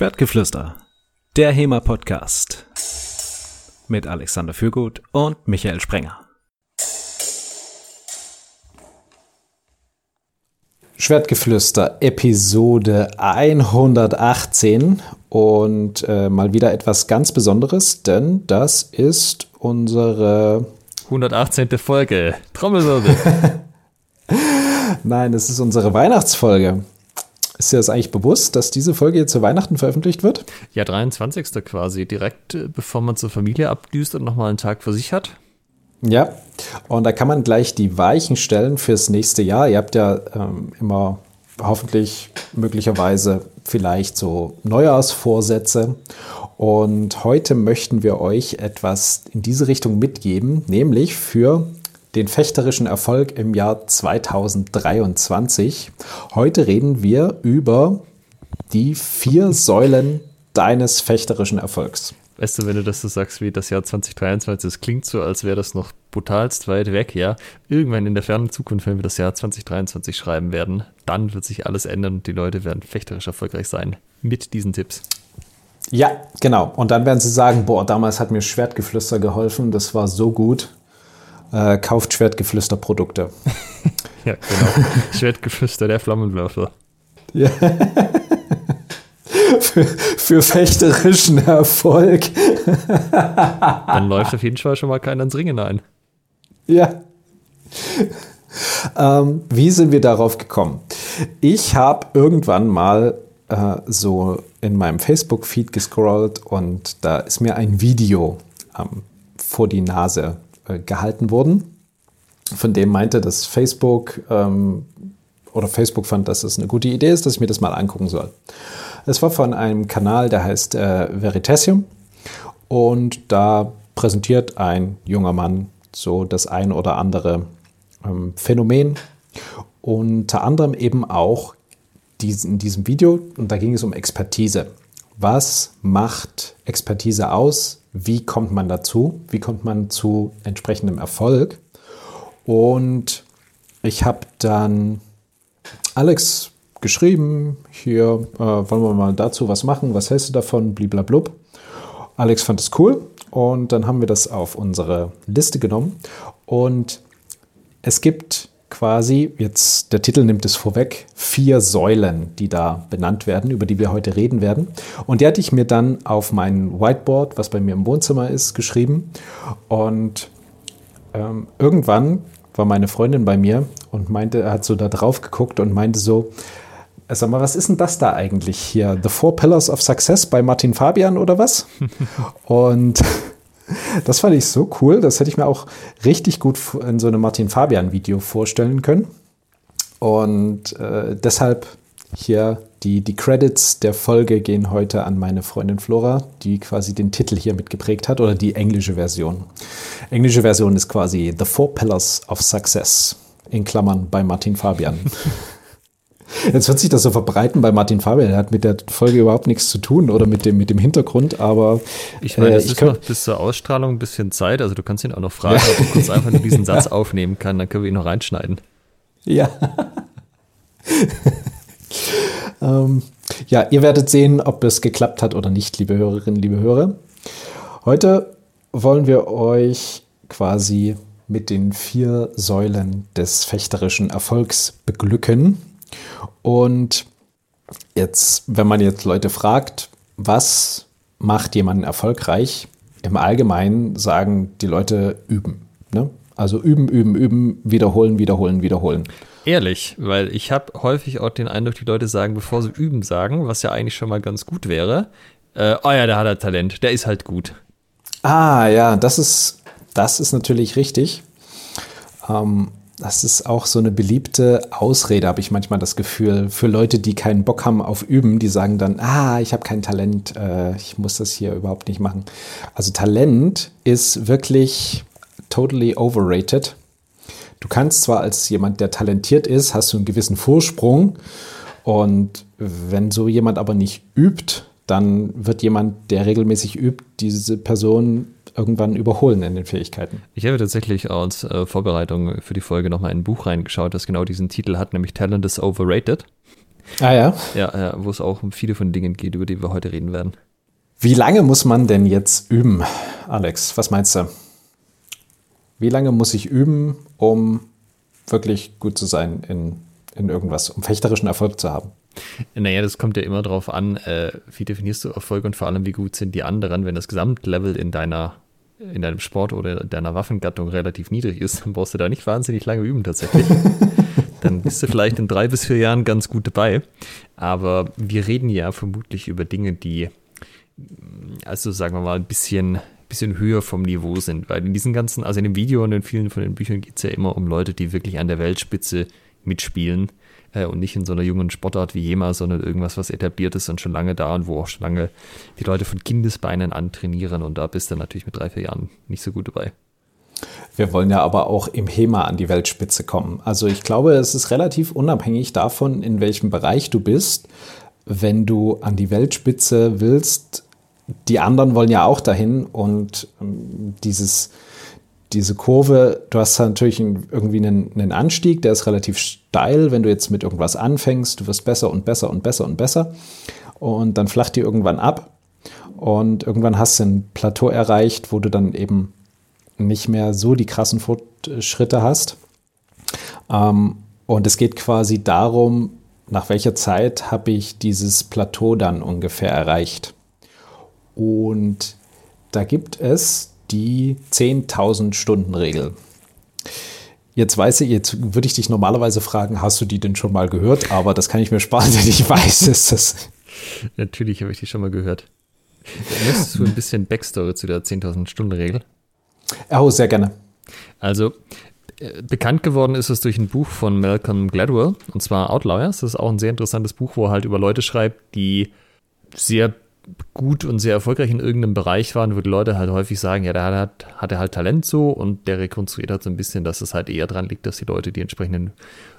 Schwertgeflüster, der HEMA-Podcast mit Alexander Fürgut und Michael Sprenger. Schwertgeflüster, Episode 118 und äh, mal wieder etwas ganz Besonderes, denn das ist unsere 118. Folge. Trommelwirbel. Nein, es ist unsere Weihnachtsfolge. Ist dir das eigentlich bewusst, dass diese Folge jetzt zu Weihnachten veröffentlicht wird? Ja, 23. quasi, direkt äh, bevor man zur Familie abdüst und nochmal einen Tag für sich hat. Ja, und da kann man gleich die Weichen stellen fürs nächste Jahr. Ihr habt ja ähm, immer hoffentlich möglicherweise vielleicht so Neujahrsvorsätze. Und heute möchten wir euch etwas in diese Richtung mitgeben, nämlich für den fechterischen Erfolg im Jahr 2023. Heute reden wir über die vier Säulen deines fechterischen Erfolgs. Weißt du, wenn du das so sagst wie das Jahr 2023, das klingt so, als wäre das noch brutalst weit weg, ja. Irgendwann in der fernen Zukunft, wenn wir das Jahr 2023 schreiben werden, dann wird sich alles ändern und die Leute werden fechterisch erfolgreich sein mit diesen Tipps. Ja, genau. Und dann werden sie sagen, boah, damals hat mir Schwertgeflüster geholfen, das war so gut äh, kauft Schwertgeflüster-Produkte. ja, genau. Schwertgeflüster, der Flammenwerfer. Ja. für, für, fechterischen Erfolg. Dann läuft auf jeden Fall schon mal keiner ins Ringen ein. Ja. Ähm, wie sind wir darauf gekommen? Ich habe irgendwann mal äh, so in meinem Facebook-Feed gescrollt und da ist mir ein Video ähm, vor die Nase gehalten wurden, von dem meinte, dass Facebook ähm, oder Facebook fand, dass es eine gute Idee ist, dass ich mir das mal angucken soll. Es war von einem Kanal, der heißt äh, Veritasium und da präsentiert ein junger Mann so das ein oder andere ähm, Phänomen. Unter anderem eben auch dies, in diesem Video, und da ging es um Expertise. Was macht Expertise aus? Wie kommt man dazu, wie kommt man zu entsprechendem Erfolg. Und ich habe dann Alex geschrieben, hier äh, wollen wir mal dazu was machen, was hältst du davon, bliblablub. Alex fand es cool und dann haben wir das auf unsere Liste genommen und es gibt quasi, jetzt der Titel nimmt es vorweg, vier Säulen, die da benannt werden, über die wir heute reden werden. Und die hatte ich mir dann auf mein Whiteboard, was bei mir im Wohnzimmer ist, geschrieben. Und ähm, irgendwann war meine Freundin bei mir und meinte, er hat so da drauf geguckt und meinte so, äh, Sag mal, was ist denn das da eigentlich hier? The Four Pillars of Success bei Martin Fabian oder was? und das fand ich so cool. Das hätte ich mir auch richtig gut in so einem Martin Fabian-Video vorstellen können. Und äh, deshalb hier die, die Credits der Folge gehen heute an meine Freundin Flora, die quasi den Titel hier mitgeprägt hat oder die englische Version. Englische Version ist quasi The Four Pillars of Success in Klammern bei Martin Fabian. Jetzt wird sich das so verbreiten bei Martin Fabian. Er hat mit der Folge überhaupt nichts zu tun oder mit dem, mit dem Hintergrund, aber. Ich meine, es äh, ist noch bis zur Ausstrahlung ein bisschen Zeit. Also, du kannst ihn auch noch fragen, ob er kurz einfach nur diesen Satz aufnehmen kann. Dann können wir ihn noch reinschneiden. Ja. ähm, ja, ihr werdet sehen, ob es geklappt hat oder nicht, liebe Hörerinnen, liebe Hörer. Heute wollen wir euch quasi mit den vier Säulen des fechterischen Erfolgs beglücken. Und jetzt, wenn man jetzt Leute fragt, was macht jemanden erfolgreich, im Allgemeinen sagen die Leute üben. Ne? Also üben, üben, üben, wiederholen, wiederholen, wiederholen. Ehrlich, weil ich habe häufig auch den Eindruck, die Leute sagen, bevor sie üben sagen, was ja eigentlich schon mal ganz gut wäre, äh, oh ja, der hat er Talent, der ist halt gut. Ah ja, das ist, das ist natürlich richtig. Ähm, das ist auch so eine beliebte Ausrede, habe ich manchmal das Gefühl, für Leute, die keinen Bock haben auf Üben, die sagen dann, ah, ich habe kein Talent, äh, ich muss das hier überhaupt nicht machen. Also Talent ist wirklich totally overrated. Du kannst zwar als jemand, der talentiert ist, hast du einen gewissen Vorsprung und wenn so jemand aber nicht übt, dann wird jemand, der regelmäßig übt, diese Person irgendwann überholen in den Fähigkeiten. Ich habe tatsächlich als äh, Vorbereitung für die Folge nochmal in ein Buch reingeschaut, das genau diesen Titel hat, nämlich Talent is Overrated. Ah ja. Ja, ja wo es auch um viele von Dingen geht, über die wir heute reden werden. Wie lange muss man denn jetzt üben, Alex? Was meinst du? Wie lange muss ich üben, um wirklich gut zu sein in, in irgendwas, um fechterischen Erfolg zu haben? Naja, das kommt ja immer darauf an, äh, wie definierst du Erfolg und vor allem, wie gut sind die anderen. Wenn das Gesamtlevel in deiner in deinem Sport oder deiner Waffengattung relativ niedrig ist, dann brauchst du da nicht wahnsinnig lange üben tatsächlich. dann bist du vielleicht in drei bis vier Jahren ganz gut dabei. Aber wir reden ja vermutlich über Dinge, die, also sagen wir mal, ein bisschen, bisschen höher vom Niveau sind. Weil in diesen ganzen, also in dem Video und in vielen von den Büchern geht es ja immer um Leute, die wirklich an der Weltspitze mitspielen äh, und nicht in so einer jungen Sportart wie JEMA, sondern irgendwas, was etabliert ist und schon lange da und wo auch schon lange die Leute von Kindesbeinen an trainieren und da bist du natürlich mit drei, vier Jahren nicht so gut dabei. Wir wollen ja aber auch im HEMA an die Weltspitze kommen. Also ich glaube, es ist relativ unabhängig davon, in welchem Bereich du bist. Wenn du an die Weltspitze willst, die anderen wollen ja auch dahin und ähm, dieses diese Kurve, du hast natürlich irgendwie einen, einen, Anstieg, der ist relativ steil, wenn du jetzt mit irgendwas anfängst, du wirst besser und besser und besser und besser und dann flacht die irgendwann ab und irgendwann hast du ein Plateau erreicht, wo du dann eben nicht mehr so die krassen Fortschritte hast. Ähm, und es geht quasi darum, nach welcher Zeit habe ich dieses Plateau dann ungefähr erreicht. Und da gibt es die 10.000 Stunden Regel. Jetzt weiß ich, jetzt würde ich dich normalerweise fragen, hast du die denn schon mal gehört? Aber das kann ich mir sparen, denn ich weiß es. Das Natürlich habe ich die schon mal gehört. Möchtest du ein bisschen Backstory zu der 10.000 Stunden Regel? Oh, sehr gerne. Also, äh, bekannt geworden ist es durch ein Buch von Malcolm Gladwell, und zwar Outliers. Das ist auch ein sehr interessantes Buch, wo er halt über Leute schreibt, die sehr gut und sehr erfolgreich in irgendeinem Bereich waren, wo die Leute halt häufig sagen, ja, da hat, hat er halt Talent so und der rekonstruiert halt so ein bisschen, dass es halt eher dran liegt, dass die Leute die entsprechenden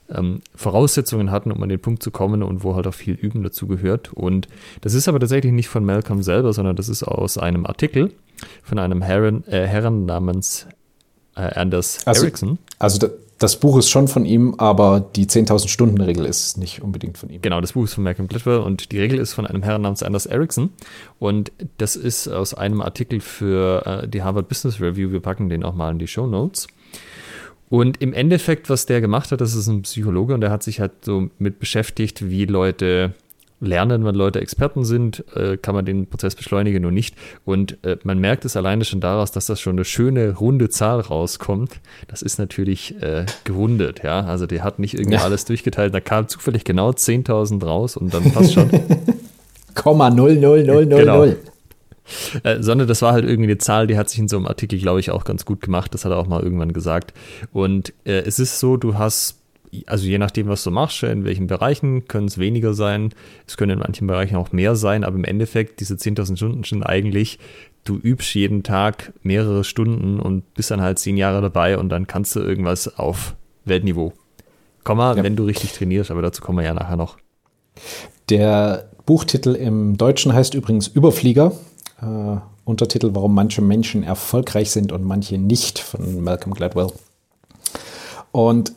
ähm, Voraussetzungen hatten, um an den Punkt zu kommen und wo halt auch viel Üben dazu gehört. Und das ist aber tatsächlich nicht von Malcolm selber, sondern das ist aus einem Artikel von einem Herren, äh, Herren namens äh, Anders also, Ericsson. Also das Buch ist schon von ihm, aber die 10.000 Stunden Regel ist nicht unbedingt von ihm. Genau, das Buch ist von Malcolm Gladwell und die Regel ist von einem Herrn namens Anders Ericsson und das ist aus einem Artikel für äh, die Harvard Business Review. Wir packen den auch mal in die Show Notes. Und im Endeffekt, was der gemacht hat, das ist ein Psychologe und der hat sich halt so mit beschäftigt, wie Leute lernen, wenn Leute Experten sind, äh, kann man den Prozess beschleunigen und nicht. Und äh, man merkt es alleine schon daraus, dass das schon eine schöne runde Zahl rauskommt. Das ist natürlich äh, gerundet, ja. Also der hat nicht irgendwie ja. alles durchgeteilt. Da kam zufällig genau 10.000 raus und dann passt schon. Komma 0, 0, 0, 0, genau. 0. Äh, sondern das war halt irgendwie eine Zahl, die hat sich in so einem Artikel, glaube ich, auch ganz gut gemacht. Das hat er auch mal irgendwann gesagt. Und äh, es ist so, du hast also je nachdem, was du machst, in welchen Bereichen können es weniger sein. Es können in manchen Bereichen auch mehr sein, aber im Endeffekt, diese 10.000 Stunden sind eigentlich, du übst jeden Tag mehrere Stunden und bist dann halt zehn Jahre dabei und dann kannst du irgendwas auf Weltniveau. Komma, ja. wenn du richtig trainierst, aber dazu kommen wir ja nachher noch. Der Buchtitel im Deutschen heißt übrigens Überflieger. Äh, Untertitel, warum manche Menschen erfolgreich sind und manche nicht, von Malcolm Gladwell. Und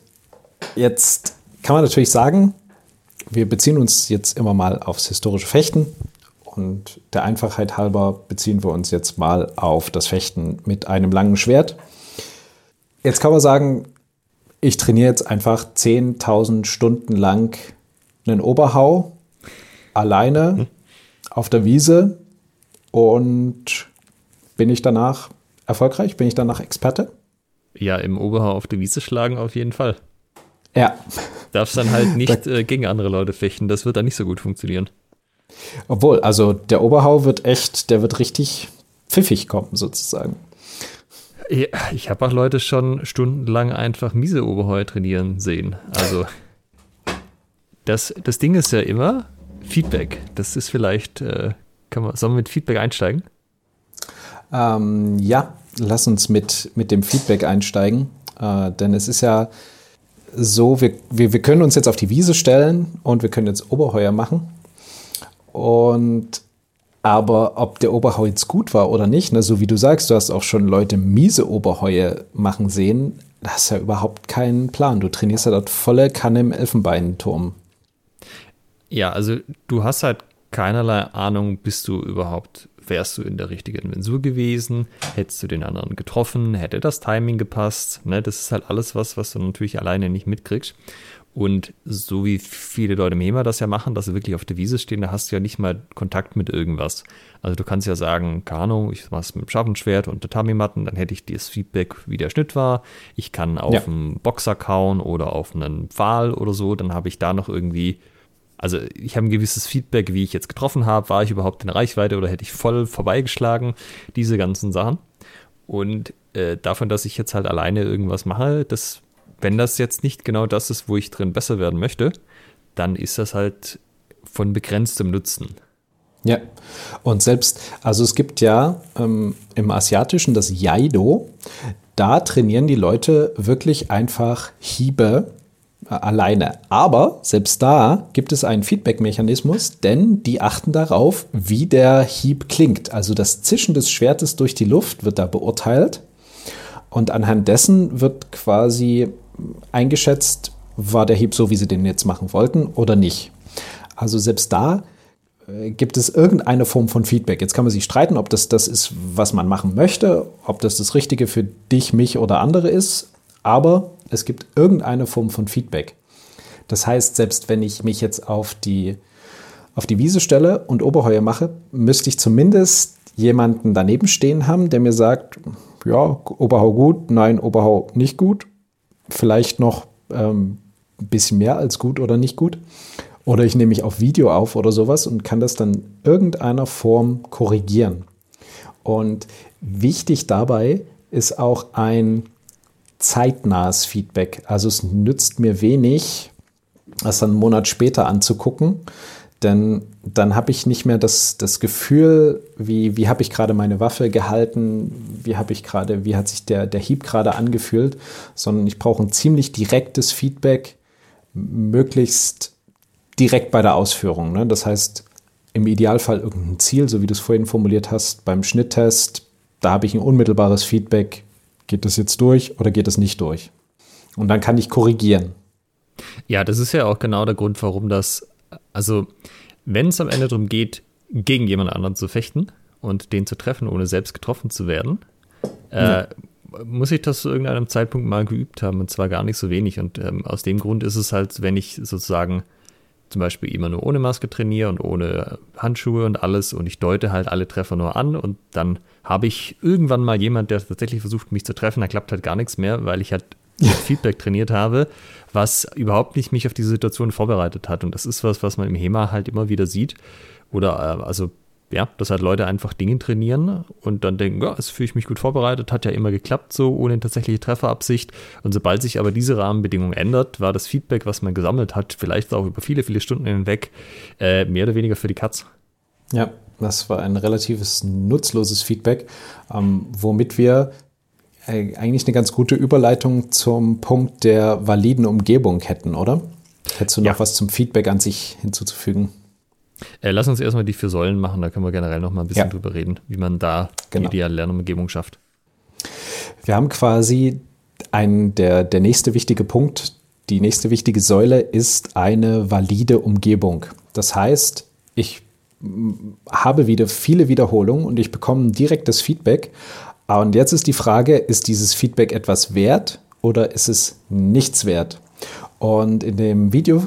Jetzt kann man natürlich sagen, wir beziehen uns jetzt immer mal aufs historische Fechten und der Einfachheit halber beziehen wir uns jetzt mal auf das Fechten mit einem langen Schwert. Jetzt kann man sagen, ich trainiere jetzt einfach 10.000 Stunden lang einen Oberhau alleine hm. auf der Wiese und bin ich danach erfolgreich? Bin ich danach Experte? Ja, im Oberhau auf der Wiese schlagen auf jeden Fall. Ja. Darfst dann halt nicht äh, gegen andere Leute fechten. Das wird dann nicht so gut funktionieren. Obwohl, also der Oberhau wird echt, der wird richtig pfiffig kommen, sozusagen. Ja, ich habe auch Leute schon stundenlang einfach miese Oberhau trainieren sehen. Also, das, das Ding ist ja immer Feedback. Das ist vielleicht, äh, kann man, sollen wir mit Feedback einsteigen? Ähm, ja, lass uns mit, mit dem Feedback einsteigen. Äh, denn es ist ja so, wir, wir, wir können uns jetzt auf die Wiese stellen und wir können jetzt Oberheuer machen. Und aber ob der Oberheu jetzt gut war oder nicht, ne, so wie du sagst, du hast auch schon Leute miese Oberheue machen sehen, da hast ja überhaupt keinen Plan. Du trainierst ja dort volle Kanne im Elfenbeinturm. Ja, also du hast halt keinerlei Ahnung, bist du überhaupt, wärst du in der richtigen Mensur gewesen, hättest du den anderen getroffen, hätte das Timing gepasst. Ne? Das ist halt alles was, was du natürlich alleine nicht mitkriegst. Und so wie viele Leute im HEMA das ja machen, dass sie wirklich auf der Wiese stehen, da hast du ja nicht mal Kontakt mit irgendwas. Also du kannst ja sagen, Ahnung, ich mach's mit dem Scharfenschwert und Tatami-Matten, dann hätte ich das Feedback, wie der Schnitt war. Ich kann auf ja. einen Boxer kauen oder auf einen Pfahl oder so, dann habe ich da noch irgendwie, also ich habe ein gewisses Feedback, wie ich jetzt getroffen habe, war ich überhaupt in Reichweite oder hätte ich voll vorbeigeschlagen, diese ganzen Sachen. Und äh, davon, dass ich jetzt halt alleine irgendwas mache, das wenn das jetzt nicht genau das ist, wo ich drin besser werden möchte, dann ist das halt von begrenztem Nutzen. Ja, und selbst, also es gibt ja ähm, im Asiatischen das Jaido, da trainieren die Leute wirklich einfach Hiebe alleine. Aber selbst da gibt es einen Feedback-Mechanismus, denn die achten darauf, wie der Hieb klingt. Also das Zischen des Schwertes durch die Luft wird da beurteilt. Und anhand dessen wird quasi eingeschätzt, war der Hieb so, wie sie den jetzt machen wollten oder nicht. Also selbst da äh, gibt es irgendeine Form von Feedback. Jetzt kann man sich streiten, ob das das ist, was man machen möchte, ob das das Richtige für dich, mich oder andere ist, aber es gibt irgendeine Form von Feedback. Das heißt, selbst wenn ich mich jetzt auf die, auf die Wiese stelle und Oberheuer mache, müsste ich zumindest jemanden daneben stehen haben, der mir sagt, ja, Oberhau gut, nein, Oberhau nicht gut vielleicht noch ähm, ein bisschen mehr als gut oder nicht gut. Oder ich nehme mich auf Video auf oder sowas und kann das dann irgendeiner Form korrigieren. Und wichtig dabei ist auch ein zeitnahes Feedback. Also es nützt mir wenig, das dann einen Monat später anzugucken, denn dann habe ich nicht mehr das, das Gefühl, wie, wie habe ich gerade meine Waffe gehalten, wie habe ich gerade, wie hat sich der, der Hieb gerade angefühlt, sondern ich brauche ein ziemlich direktes Feedback, möglichst direkt bei der Ausführung. Ne? Das heißt, im Idealfall irgendein Ziel, so wie du es vorhin formuliert hast, beim Schnitttest, da habe ich ein unmittelbares Feedback, geht das jetzt durch oder geht das nicht durch? Und dann kann ich korrigieren. Ja, das ist ja auch genau der Grund, warum das also, wenn es am Ende darum geht, gegen jemand anderen zu fechten und den zu treffen, ohne selbst getroffen zu werden, äh, ja. muss ich das zu irgendeinem Zeitpunkt mal geübt haben und zwar gar nicht so wenig. Und ähm, aus dem Grund ist es halt, wenn ich sozusagen zum Beispiel immer nur ohne Maske trainiere und ohne Handschuhe und alles und ich deute halt alle Treffer nur an und dann habe ich irgendwann mal jemand, der tatsächlich versucht, mich zu treffen, da klappt halt gar nichts mehr, weil ich halt Feedback trainiert habe, was überhaupt nicht mich auf diese Situation vorbereitet hat. Und das ist was, was man im HEMA halt immer wieder sieht. Oder äh, also ja, dass halt Leute einfach Dinge trainieren und dann denken, ja, es fühle ich mich gut vorbereitet, hat ja immer geklappt, so ohne tatsächliche Trefferabsicht. Und sobald sich aber diese Rahmenbedingung ändert, war das Feedback, was man gesammelt hat, vielleicht auch über viele, viele Stunden hinweg, äh, mehr oder weniger für die Katz. Ja, das war ein relatives nutzloses Feedback, ähm, womit wir äh, eigentlich eine ganz gute Überleitung zum Punkt der validen Umgebung hätten, oder? Hättest du noch ja. was zum Feedback an sich hinzuzufügen? Äh, lass uns erstmal die vier Säulen machen, da können wir generell noch mal ein bisschen ja. drüber reden, wie man da genau. die ideale Lernumgebung schafft. Wir haben quasi ein, der, der nächste wichtige Punkt, die nächste wichtige Säule ist eine valide Umgebung. Das heißt, ich habe wieder viele Wiederholungen und ich bekomme direktes Feedback, Ah, und jetzt ist die Frage, ist dieses Feedback etwas wert oder ist es nichts wert? Und in dem Video,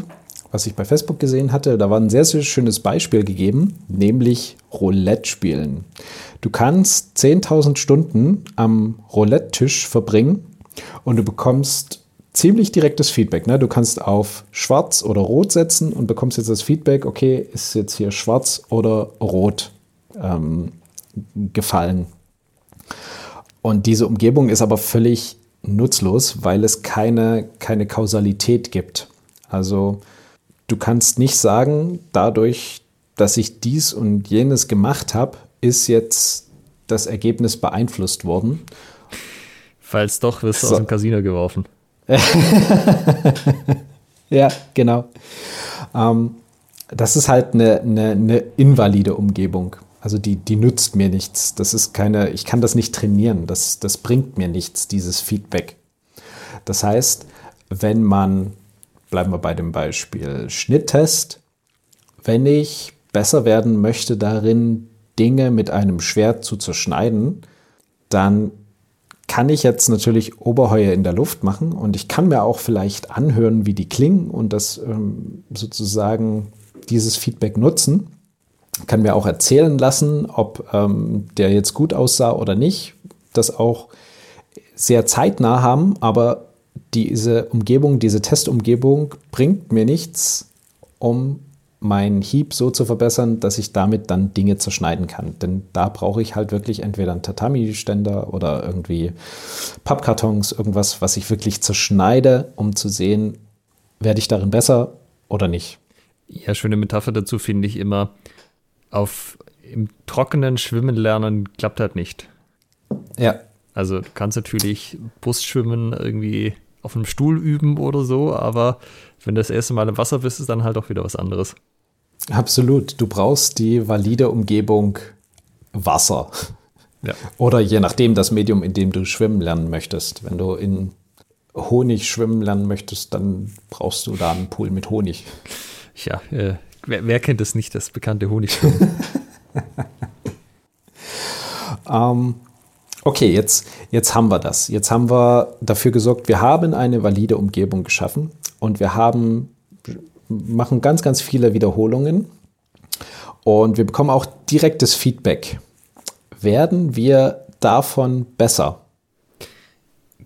was ich bei Facebook gesehen hatte, da war ein sehr, sehr schönes Beispiel gegeben, nämlich Roulette spielen. Du kannst 10.000 Stunden am Roulette-Tisch verbringen und du bekommst ziemlich direktes Feedback. Ne? Du kannst auf schwarz oder rot setzen und bekommst jetzt das Feedback, okay, ist jetzt hier schwarz oder rot ähm, gefallen. Und diese Umgebung ist aber völlig nutzlos, weil es keine, keine Kausalität gibt. Also du kannst nicht sagen, dadurch, dass ich dies und jenes gemacht habe, ist jetzt das Ergebnis beeinflusst worden. Falls doch, wirst du so. aus dem Casino geworfen. ja, genau. Ähm, das ist halt eine, eine, eine invalide Umgebung. Also die, die nützt mir nichts. Das ist keine, ich kann das nicht trainieren. Das, das bringt mir nichts, dieses Feedback. Das heißt, wenn man, bleiben wir bei dem Beispiel Schnitttest, wenn ich besser werden möchte darin, Dinge mit einem Schwert zu zerschneiden, dann kann ich jetzt natürlich Oberheuer in der Luft machen und ich kann mir auch vielleicht anhören, wie die klingen und das ähm, sozusagen dieses Feedback nutzen. Kann mir auch erzählen lassen, ob ähm, der jetzt gut aussah oder nicht. Das auch sehr zeitnah haben, aber diese Umgebung, diese Testumgebung bringt mir nichts, um meinen Hieb so zu verbessern, dass ich damit dann Dinge zerschneiden kann. Denn da brauche ich halt wirklich entweder einen Tatami-Ständer oder irgendwie Pappkartons, irgendwas, was ich wirklich zerschneide, um zu sehen, werde ich darin besser oder nicht. Ja, schöne Metapher dazu finde ich immer, auf im trockenen Schwimmen lernen klappt halt nicht. Ja. Also du kannst natürlich Brustschwimmen irgendwie auf einem Stuhl üben oder so, aber wenn du das erste Mal im Wasser bist, ist dann halt auch wieder was anderes. Absolut. Du brauchst die valide Umgebung Wasser. Ja. Oder je nachdem das Medium, in dem du schwimmen lernen möchtest. Wenn du in Honig schwimmen lernen möchtest, dann brauchst du da einen Pool mit Honig. Ja, äh, wer, wer, kennt es nicht, das bekannte Honigschwimmen? ähm, okay, jetzt, jetzt haben wir das. Jetzt haben wir dafür gesorgt, wir haben eine valide Umgebung geschaffen und wir haben, machen ganz, ganz viele Wiederholungen und wir bekommen auch direktes Feedback. Werden wir davon besser?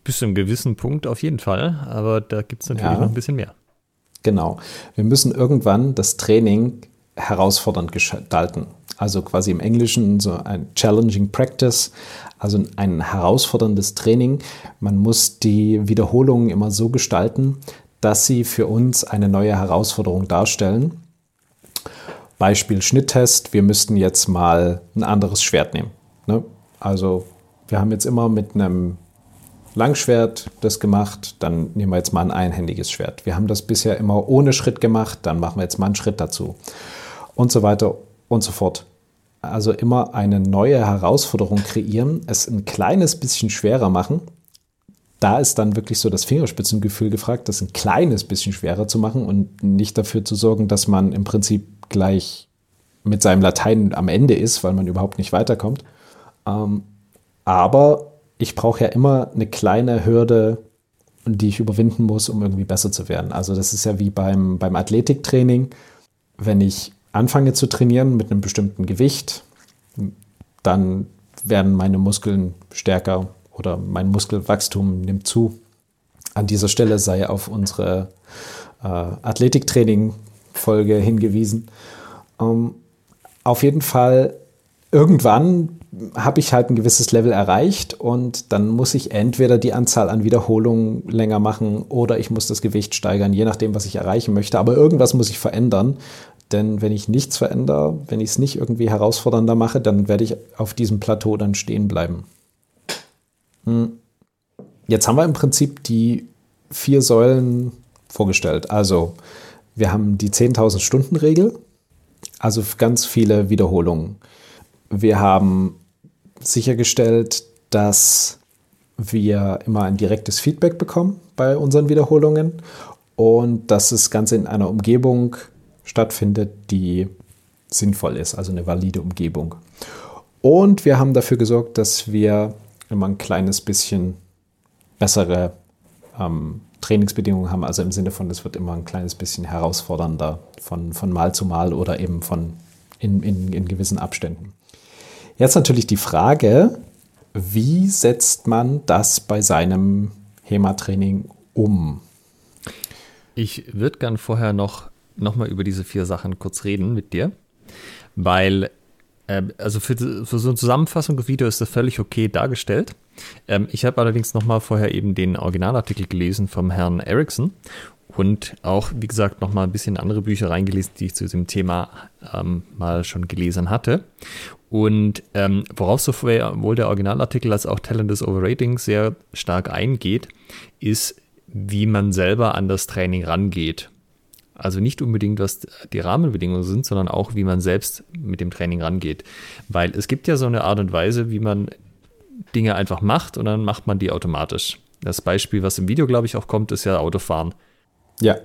Bis zu einem gewissen Punkt auf jeden Fall, aber da gibt es natürlich ja. noch ein bisschen mehr. Genau. Wir müssen irgendwann das Training herausfordernd gestalten. Also quasi im Englischen so ein challenging practice, also ein herausforderndes Training. Man muss die Wiederholungen immer so gestalten, dass sie für uns eine neue Herausforderung darstellen. Beispiel Schnitttest, wir müssten jetzt mal ein anderes Schwert nehmen. Ne? Also wir haben jetzt immer mit einem Langschwert das gemacht, dann nehmen wir jetzt mal ein einhändiges Schwert. Wir haben das bisher immer ohne Schritt gemacht, dann machen wir jetzt mal einen Schritt dazu. Und so weiter und so fort. Also immer eine neue Herausforderung kreieren, es ein kleines bisschen schwerer machen da ist dann wirklich so das Fingerspitzengefühl gefragt, das ein kleines bisschen schwerer zu machen und nicht dafür zu sorgen, dass man im Prinzip gleich mit seinem Latein am Ende ist, weil man überhaupt nicht weiterkommt. Ähm, aber ich brauche ja immer eine kleine Hürde, die ich überwinden muss, um irgendwie besser zu werden. Also das ist ja wie beim, beim Athletiktraining. Wenn ich anfange zu trainieren mit einem bestimmten Gewicht, dann werden meine Muskeln stärker oder mein Muskelwachstum nimmt zu. An dieser Stelle sei auf unsere äh, Athletiktraining-Folge hingewiesen. Ähm, auf jeden Fall, irgendwann habe ich halt ein gewisses Level erreicht und dann muss ich entweder die Anzahl an Wiederholungen länger machen oder ich muss das Gewicht steigern, je nachdem, was ich erreichen möchte. Aber irgendwas muss ich verändern, denn wenn ich nichts verändere, wenn ich es nicht irgendwie herausfordernder mache, dann werde ich auf diesem Plateau dann stehen bleiben. Hm. Jetzt haben wir im Prinzip die vier Säulen vorgestellt. Also wir haben die 10.000 Stunden Regel, also ganz viele Wiederholungen. Wir haben sichergestellt, dass wir immer ein direktes Feedback bekommen bei unseren Wiederholungen und dass das Ganze in einer Umgebung stattfindet, die sinnvoll ist, also eine valide Umgebung. Und wir haben dafür gesorgt, dass wir immer ein kleines bisschen bessere ähm, Trainingsbedingungen haben. Also im Sinne von, es wird immer ein kleines bisschen herausfordernder von, von Mal zu Mal oder eben von in, in, in gewissen Abständen. Jetzt natürlich die Frage, wie setzt man das bei seinem HEMA-Training um? Ich würde gern vorher noch, noch mal über diese vier Sachen kurz reden mit dir, weil ähm, also für, für, so eine Zusammenfassung des Videos ist das völlig okay dargestellt. Ähm, ich habe allerdings nochmal vorher eben den Originalartikel gelesen vom Herrn Erickson und auch, wie gesagt, nochmal ein bisschen andere Bücher reingelesen, die ich zu diesem Thema ähm, mal schon gelesen hatte. Und ähm, worauf sowohl der Originalartikel als auch Talent is Overrating sehr stark eingeht, ist, wie man selber an das Training rangeht. Also nicht unbedingt, was die Rahmenbedingungen sind, sondern auch, wie man selbst mit dem Training rangeht. Weil es gibt ja so eine Art und Weise, wie man Dinge einfach macht und dann macht man die automatisch. Das Beispiel, was im Video, glaube ich, auch kommt, ist ja Autofahren. Ja.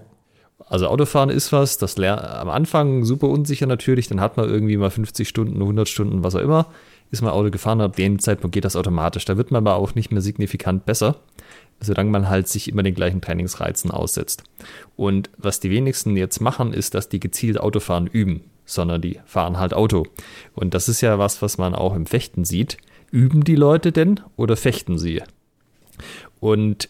Also Autofahren ist was, das am Anfang super unsicher natürlich, dann hat man irgendwie mal 50 Stunden, 100 Stunden, was auch immer, ist man Auto gefahren, ab dem Zeitpunkt geht das automatisch. Da wird man aber auch nicht mehr signifikant besser, solange man halt sich immer den gleichen Trainingsreizen aussetzt. Und was die wenigsten jetzt machen, ist, dass die gezielt Autofahren üben, sondern die fahren halt Auto. Und das ist ja was, was man auch im Fechten sieht. Üben die Leute denn oder fechten sie? Und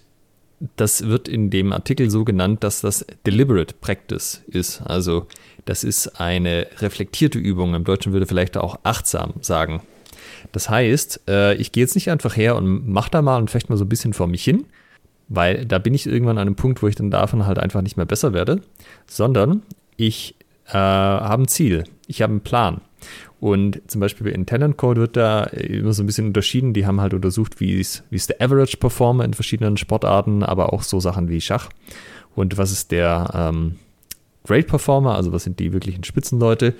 das wird in dem Artikel so genannt, dass das Deliberate Practice ist. Also das ist eine reflektierte Übung. Im Deutschen würde vielleicht auch achtsam sagen. Das heißt, äh, ich gehe jetzt nicht einfach her und mache da mal und fechte mal so ein bisschen vor mich hin, weil da bin ich irgendwann an einem Punkt, wo ich dann davon halt einfach nicht mehr besser werde, sondern ich äh, habe ein Ziel, ich habe einen Plan. Und zum Beispiel in Talent Code wird da immer so ein bisschen unterschieden. Die haben halt untersucht, wie ist, wie ist der Average Performer in verschiedenen Sportarten, aber auch so Sachen wie Schach. Und was ist der ähm, Great Performer, also was sind die wirklichen Spitzenleute.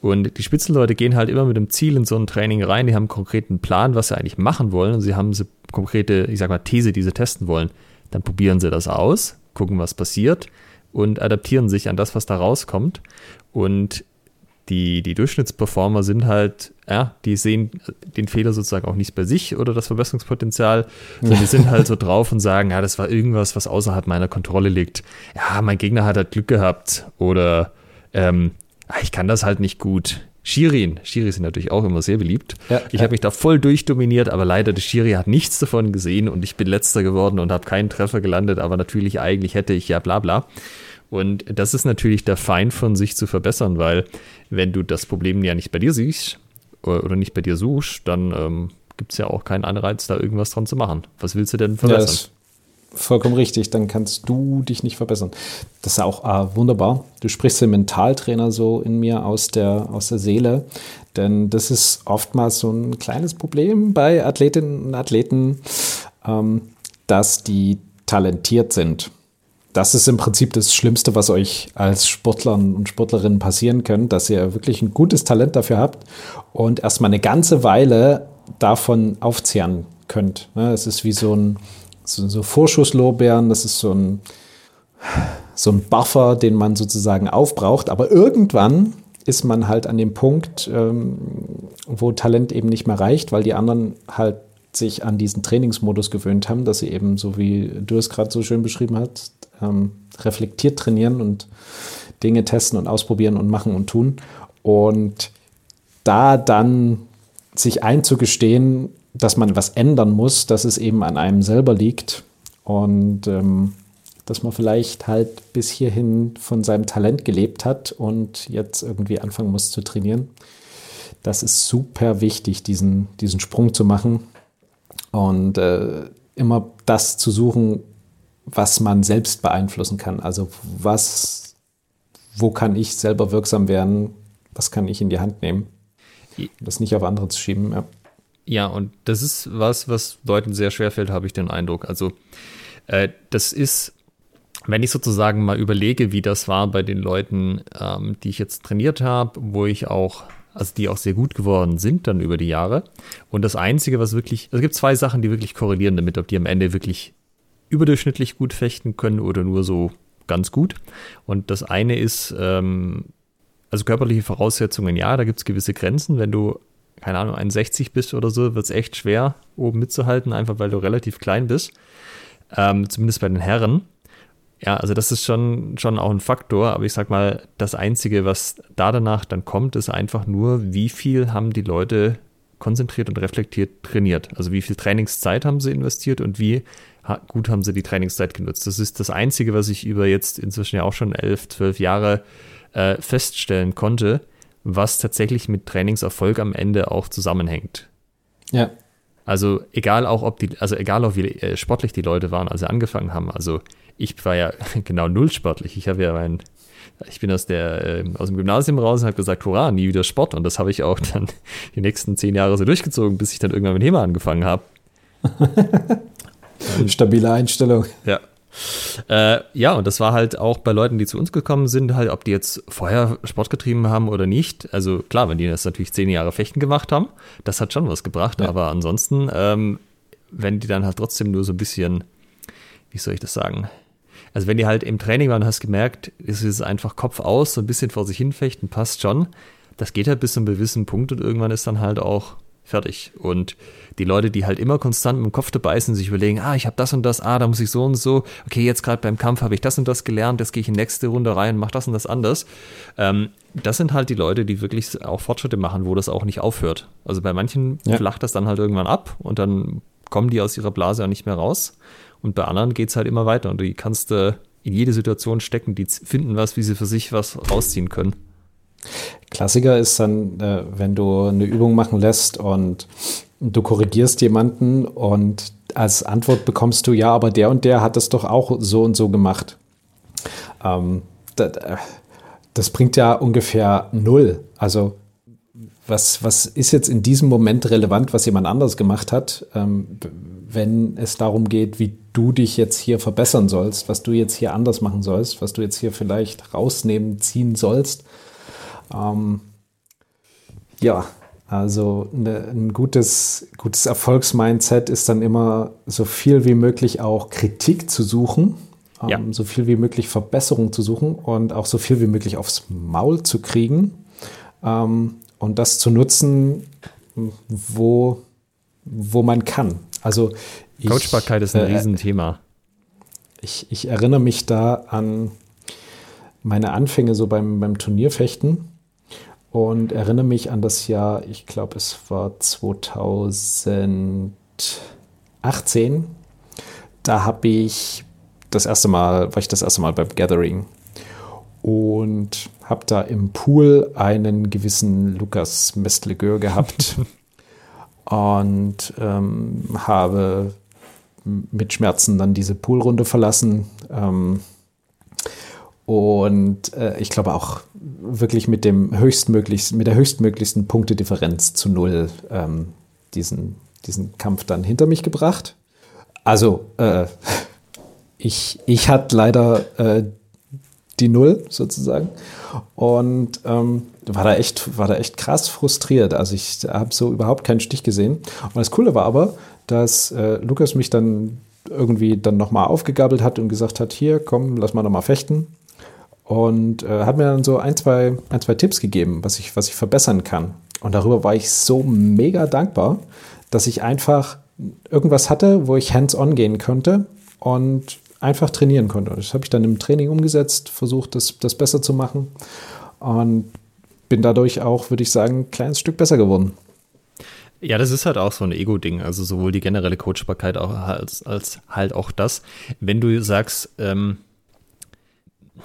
Und die Spitzenleute gehen halt immer mit dem Ziel in so ein Training rein. Die haben einen konkreten Plan, was sie eigentlich machen wollen. Und sie haben eine konkrete, ich sag mal, These, die sie testen wollen. Dann probieren sie das aus, gucken, was passiert und adaptieren sich an das, was da rauskommt. Und die, die Durchschnittsperformer sind halt, ja, die sehen den Fehler sozusagen auch nicht bei sich oder das Verbesserungspotenzial, sondern die sind halt so drauf und sagen, ja, das war irgendwas, was außerhalb meiner Kontrolle liegt. Ja, mein Gegner hat halt Glück gehabt oder ähm, ah, ich kann das halt nicht gut. Shirin, Shiri sind natürlich auch immer sehr beliebt. Ja, ich ja. habe mich da voll durchdominiert, aber leider der Shiri hat nichts davon gesehen und ich bin letzter geworden und habe keinen Treffer gelandet, aber natürlich eigentlich hätte ich ja bla bla. Und das ist natürlich der Feind von sich zu verbessern, weil wenn du das Problem ja nicht bei dir siehst oder nicht bei dir suchst, dann ähm, gibt es ja auch keinen Anreiz, da irgendwas dran zu machen. Was willst du denn verbessern? Ja, vollkommen richtig, dann kannst du dich nicht verbessern. Das ist auch ah, wunderbar. Du sprichst den Mentaltrainer so in mir aus der, aus der Seele, denn das ist oftmals so ein kleines Problem bei Athletinnen und Athleten, ähm, dass die talentiert sind das ist im Prinzip das Schlimmste, was euch als Sportlern und Sportlerinnen passieren kann, dass ihr wirklich ein gutes Talent dafür habt und erstmal eine ganze Weile davon aufzehren könnt. Ne, es ist wie so ein so, so Vorschusslorbeeren, das ist so ein, so ein Buffer, den man sozusagen aufbraucht, aber irgendwann ist man halt an dem Punkt, ähm, wo Talent eben nicht mehr reicht, weil die anderen halt sich an diesen Trainingsmodus gewöhnt haben, dass sie eben, so wie du es gerade so schön beschrieben hast, ähm, reflektiert trainieren und Dinge testen und ausprobieren und machen und tun. Und da dann sich einzugestehen, dass man was ändern muss, dass es eben an einem selber liegt und ähm, dass man vielleicht halt bis hierhin von seinem Talent gelebt hat und jetzt irgendwie anfangen muss zu trainieren. Das ist super wichtig, diesen, diesen Sprung zu machen und äh, immer das zu suchen, was man selbst beeinflussen kann. Also was, wo kann ich selber wirksam werden? Was kann ich in die Hand nehmen? Das nicht auf andere zu schieben. Ja, ja und das ist was, was Leuten sehr schwer fällt, habe ich den Eindruck. Also äh, das ist, wenn ich sozusagen mal überlege, wie das war bei den Leuten, ähm, die ich jetzt trainiert habe, wo ich auch also die auch sehr gut geworden sind dann über die Jahre. Und das Einzige, was wirklich, also es gibt zwei Sachen, die wirklich korrelieren damit, ob die am Ende wirklich überdurchschnittlich gut fechten können oder nur so ganz gut. Und das eine ist, ähm, also körperliche Voraussetzungen, ja, da gibt es gewisse Grenzen. Wenn du, keine Ahnung, 61 bist oder so, wird es echt schwer, oben mitzuhalten, einfach weil du relativ klein bist. Ähm, zumindest bei den Herren. Ja, also das ist schon, schon auch ein Faktor, aber ich sag mal, das Einzige, was da danach dann kommt, ist einfach nur, wie viel haben die Leute konzentriert und reflektiert trainiert. Also wie viel Trainingszeit haben sie investiert und wie gut haben sie die Trainingszeit genutzt. Das ist das Einzige, was ich über jetzt inzwischen ja auch schon elf, zwölf Jahre äh, feststellen konnte, was tatsächlich mit Trainingserfolg am Ende auch zusammenhängt. Ja. Also egal auch, ob die, also egal auch wie äh, sportlich die Leute waren, als sie angefangen haben. Also ich war ja genau null sportlich. Ich habe ja mein, ich bin aus der äh, aus dem Gymnasium raus und habe gesagt, hurra, nie wieder Sport. Und das habe ich auch dann die nächsten zehn Jahre so durchgezogen, bis ich dann irgendwann mit HEMA angefangen habe. Stabile Einstellung. Ja. Äh, ja, und das war halt auch bei Leuten, die zu uns gekommen sind, halt, ob die jetzt vorher Sport getrieben haben oder nicht. Also klar, wenn die das natürlich zehn Jahre Fechten gemacht haben, das hat schon was gebracht. Ja. Aber ansonsten, ähm, wenn die dann halt trotzdem nur so ein bisschen, wie soll ich das sagen, also wenn die halt im Training waren, hast gemerkt, es ist einfach Kopf aus, so ein bisschen vor sich hinfechten, passt schon. Das geht halt bis zu einem gewissen Punkt und irgendwann ist dann halt auch fertig. Und die Leute, die halt immer konstant mit dem Kopf dabei sind, sich überlegen, ah, ich habe das und das, ah, da muss ich so und so, okay, jetzt gerade beim Kampf habe ich das und das gelernt, jetzt gehe ich in die nächste Runde rein und mache das und das anders. Ähm, das sind halt die Leute, die wirklich auch Fortschritte machen, wo das auch nicht aufhört. Also bei manchen ja. flacht das dann halt irgendwann ab und dann kommen die aus ihrer Blase auch nicht mehr raus. Und bei anderen geht es halt immer weiter und die kannst du in jede Situation stecken, die finden was, wie sie für sich was rausziehen können. Klassiker ist dann, äh, wenn du eine Übung machen lässt und du korrigierst jemanden und als Antwort bekommst du, ja, aber der und der hat das doch auch so und so gemacht. Ähm, das, das bringt ja ungefähr null. Also was, was ist jetzt in diesem Moment relevant, was jemand anders gemacht hat, ähm, wenn es darum geht, wie du dich jetzt hier verbessern sollst, was du jetzt hier anders machen sollst, was du jetzt hier vielleicht rausnehmen, ziehen sollst. Ähm, ja, also eine, ein gutes, gutes Erfolgsmindset ist dann immer so viel wie möglich auch Kritik zu suchen, ähm, ja. so viel wie möglich Verbesserung zu suchen und auch so viel wie möglich aufs Maul zu kriegen ähm, und das zu nutzen, wo, wo man kann. Also Coachbarkeit ist ein äh, Riesenthema. Ich, ich erinnere mich da an meine Anfänge so beim, beim Turnierfechten und erinnere mich an das Jahr, ich glaube, es war 2018. Da habe ich das erste Mal, war ich das erste Mal beim Gathering und habe da im Pool einen gewissen Lukas Mestlegeur gehabt und ähm, habe mit Schmerzen dann diese Poolrunde verlassen. Ähm, und äh, ich glaube auch wirklich mit dem höchstmöglichsten, mit der höchstmöglichsten Punktedifferenz zu null ähm, diesen, diesen Kampf dann hinter mich gebracht. Also äh, ich, ich hatte leider äh, die Null sozusagen und ähm, war da echt war da echt krass frustriert. Also ich habe so überhaupt keinen Stich gesehen. Und das Coole war aber, dass äh, Lukas mich dann irgendwie dann nochmal aufgegabelt hat und gesagt hat, hier, komm, lass mal nochmal fechten und äh, hat mir dann so ein zwei, ein, zwei Tipps gegeben, was ich, was ich verbessern kann. Und darüber war ich so mega dankbar, dass ich einfach irgendwas hatte, wo ich hands-on gehen konnte und einfach trainieren konnte. Das habe ich dann im Training umgesetzt, versucht, das, das besser zu machen und bin dadurch auch, würde ich sagen, ein kleines Stück besser geworden. Ja, das ist halt auch so ein Ego-Ding, also sowohl die generelle Coachbarkeit auch als, als halt auch das. Wenn du sagst, ähm,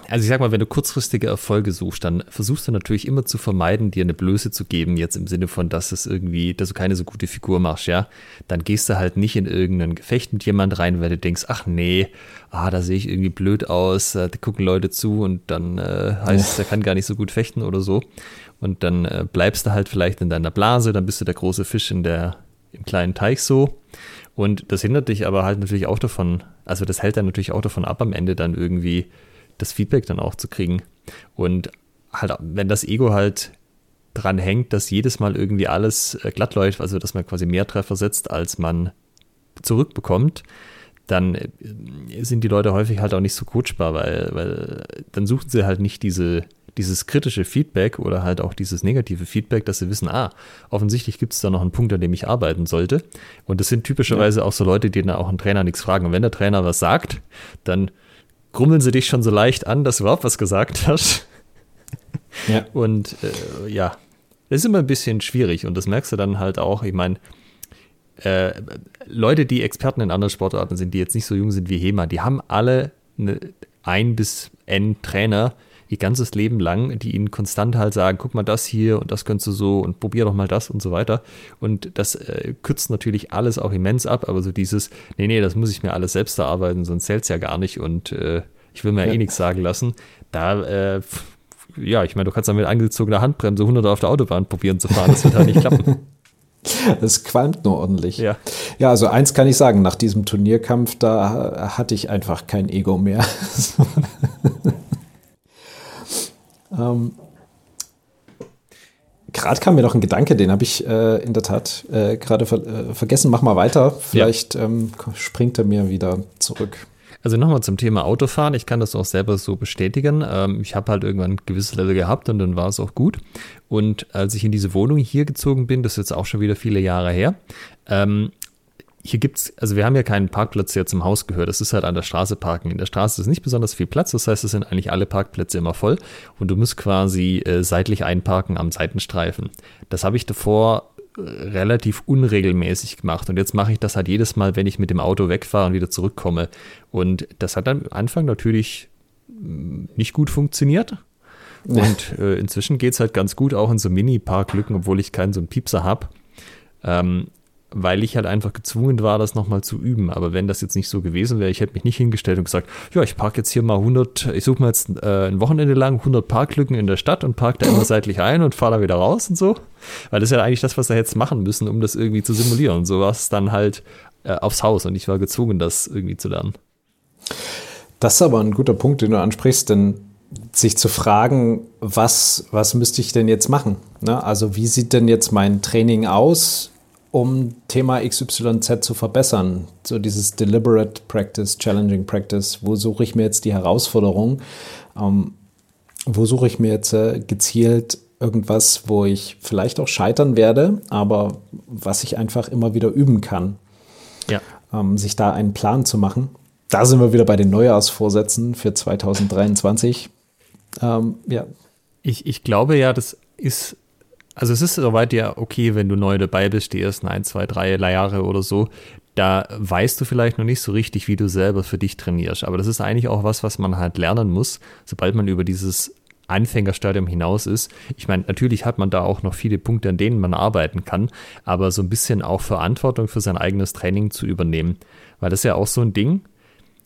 also ich sag mal, wenn du kurzfristige Erfolge suchst, dann versuchst du natürlich immer zu vermeiden, dir eine Blöße zu geben, jetzt im Sinne von, dass es irgendwie, dass du keine so gute Figur machst, ja. Dann gehst du halt nicht in irgendein Gefecht mit jemand rein, weil du denkst, ach nee, ah, da sehe ich irgendwie blöd aus, da gucken Leute zu und dann äh, heißt es, der kann gar nicht so gut fechten oder so. Und dann äh, bleibst du halt vielleicht in deiner Blase, dann bist du der große Fisch in der, im kleinen Teich so. Und das hindert dich aber halt natürlich auch davon, also das hält dann natürlich auch davon ab, am Ende dann irgendwie das Feedback dann auch zu kriegen. Und halt, wenn das Ego halt dran hängt, dass jedes Mal irgendwie alles äh, glatt läuft, also dass man quasi mehr Treffer setzt, als man zurückbekommt, dann äh, sind die Leute häufig halt auch nicht so coachbar, weil, weil dann suchen sie halt nicht diese, dieses kritische Feedback oder halt auch dieses negative Feedback, dass sie wissen, ah, offensichtlich gibt es da noch einen Punkt, an dem ich arbeiten sollte. Und das sind typischerweise ja. auch so Leute, die dann auch einen Trainer nichts fragen. Und wenn der Trainer was sagt, dann grummeln sie dich schon so leicht an, dass du überhaupt was gesagt hast. Ja. Und äh, ja, das ist immer ein bisschen schwierig und das merkst du dann halt auch. Ich meine, äh, Leute, die Experten in anderen Sportarten sind, die jetzt nicht so jung sind wie Hema, die haben alle eine ein bis n Trainer, ihr ganzes Leben lang, die ihnen konstant halt sagen, guck mal das hier und das könntest du so und probier doch mal das und so weiter. Und das äh, kürzt natürlich alles auch immens ab, aber so dieses, nee, nee, das muss ich mir alles selbst erarbeiten, sonst zählt's ja gar nicht und äh, ich will mir ja. eh nichts sagen lassen. Da, äh, ja, ich meine, du kannst dann mit angezogener Handbremse 100 auf der Autobahn probieren zu fahren, das wird halt nicht klappen. Es qualmt nur ordentlich. Ja. ja, also eins kann ich sagen, nach diesem Turnierkampf, da hatte ich einfach kein Ego mehr. Ähm, gerade kam mir noch ein Gedanke, den habe ich äh, in der Tat äh, gerade ver äh, vergessen. Mach mal weiter. Vielleicht ja. ähm, springt er mir wieder zurück. Also nochmal zum Thema Autofahren. Ich kann das auch selber so bestätigen. Ähm, ich habe halt irgendwann ein gewisses Level gehabt und dann war es auch gut. Und als ich in diese Wohnung hier gezogen bin, das ist jetzt auch schon wieder viele Jahre her, ähm, hier gibt's, also wir haben ja keinen Parkplatz, der zum Haus gehört. Das ist halt an der Straße parken. In der Straße ist nicht besonders viel Platz. Das heißt, es sind eigentlich alle Parkplätze immer voll und du musst quasi äh, seitlich einparken am Seitenstreifen. Das habe ich davor äh, relativ unregelmäßig gemacht und jetzt mache ich das halt jedes Mal, wenn ich mit dem Auto wegfahre und wieder zurückkomme. Und das hat am Anfang natürlich mm, nicht gut funktioniert. Und äh, inzwischen geht es halt ganz gut, auch in so Mini-Parklücken, obwohl ich keinen so einen Piepser habe. Ähm, weil ich halt einfach gezwungen war, das nochmal zu üben. Aber wenn das jetzt nicht so gewesen wäre, ich hätte mich nicht hingestellt und gesagt, ja, ich parke jetzt hier mal 100, ich suche mal jetzt äh, ein Wochenende lang 100 Parklücken in der Stadt und parke da immer seitlich ein und fahre da wieder raus und so. Weil das ist ja eigentlich das, was wir jetzt machen müssen, um das irgendwie zu simulieren. Und so war es dann halt äh, aufs Haus und ich war gezwungen, das irgendwie zu lernen. Das ist aber ein guter Punkt, den du ansprichst, denn sich zu fragen, was, was müsste ich denn jetzt machen? Ne? Also wie sieht denn jetzt mein Training aus? Um Thema XYZ zu verbessern. So dieses Deliberate Practice, Challenging Practice. Wo suche ich mir jetzt die Herausforderung? Ähm, wo suche ich mir jetzt äh, gezielt irgendwas, wo ich vielleicht auch scheitern werde, aber was ich einfach immer wieder üben kann? Ja. Ähm, sich da einen Plan zu machen. Da sind wir wieder bei den Neujahrsvorsätzen für 2023. Ähm, ja. Ich, ich glaube ja, das ist also es ist soweit ja okay, wenn du neu dabei bist, die ersten ein, zwei, drei Jahre oder so. Da weißt du vielleicht noch nicht so richtig, wie du selber für dich trainierst. Aber das ist eigentlich auch was, was man halt lernen muss, sobald man über dieses Anfängerstadium hinaus ist. Ich meine, natürlich hat man da auch noch viele Punkte, an denen man arbeiten kann, aber so ein bisschen auch Verantwortung für sein eigenes Training zu übernehmen. Weil das ist ja auch so ein Ding.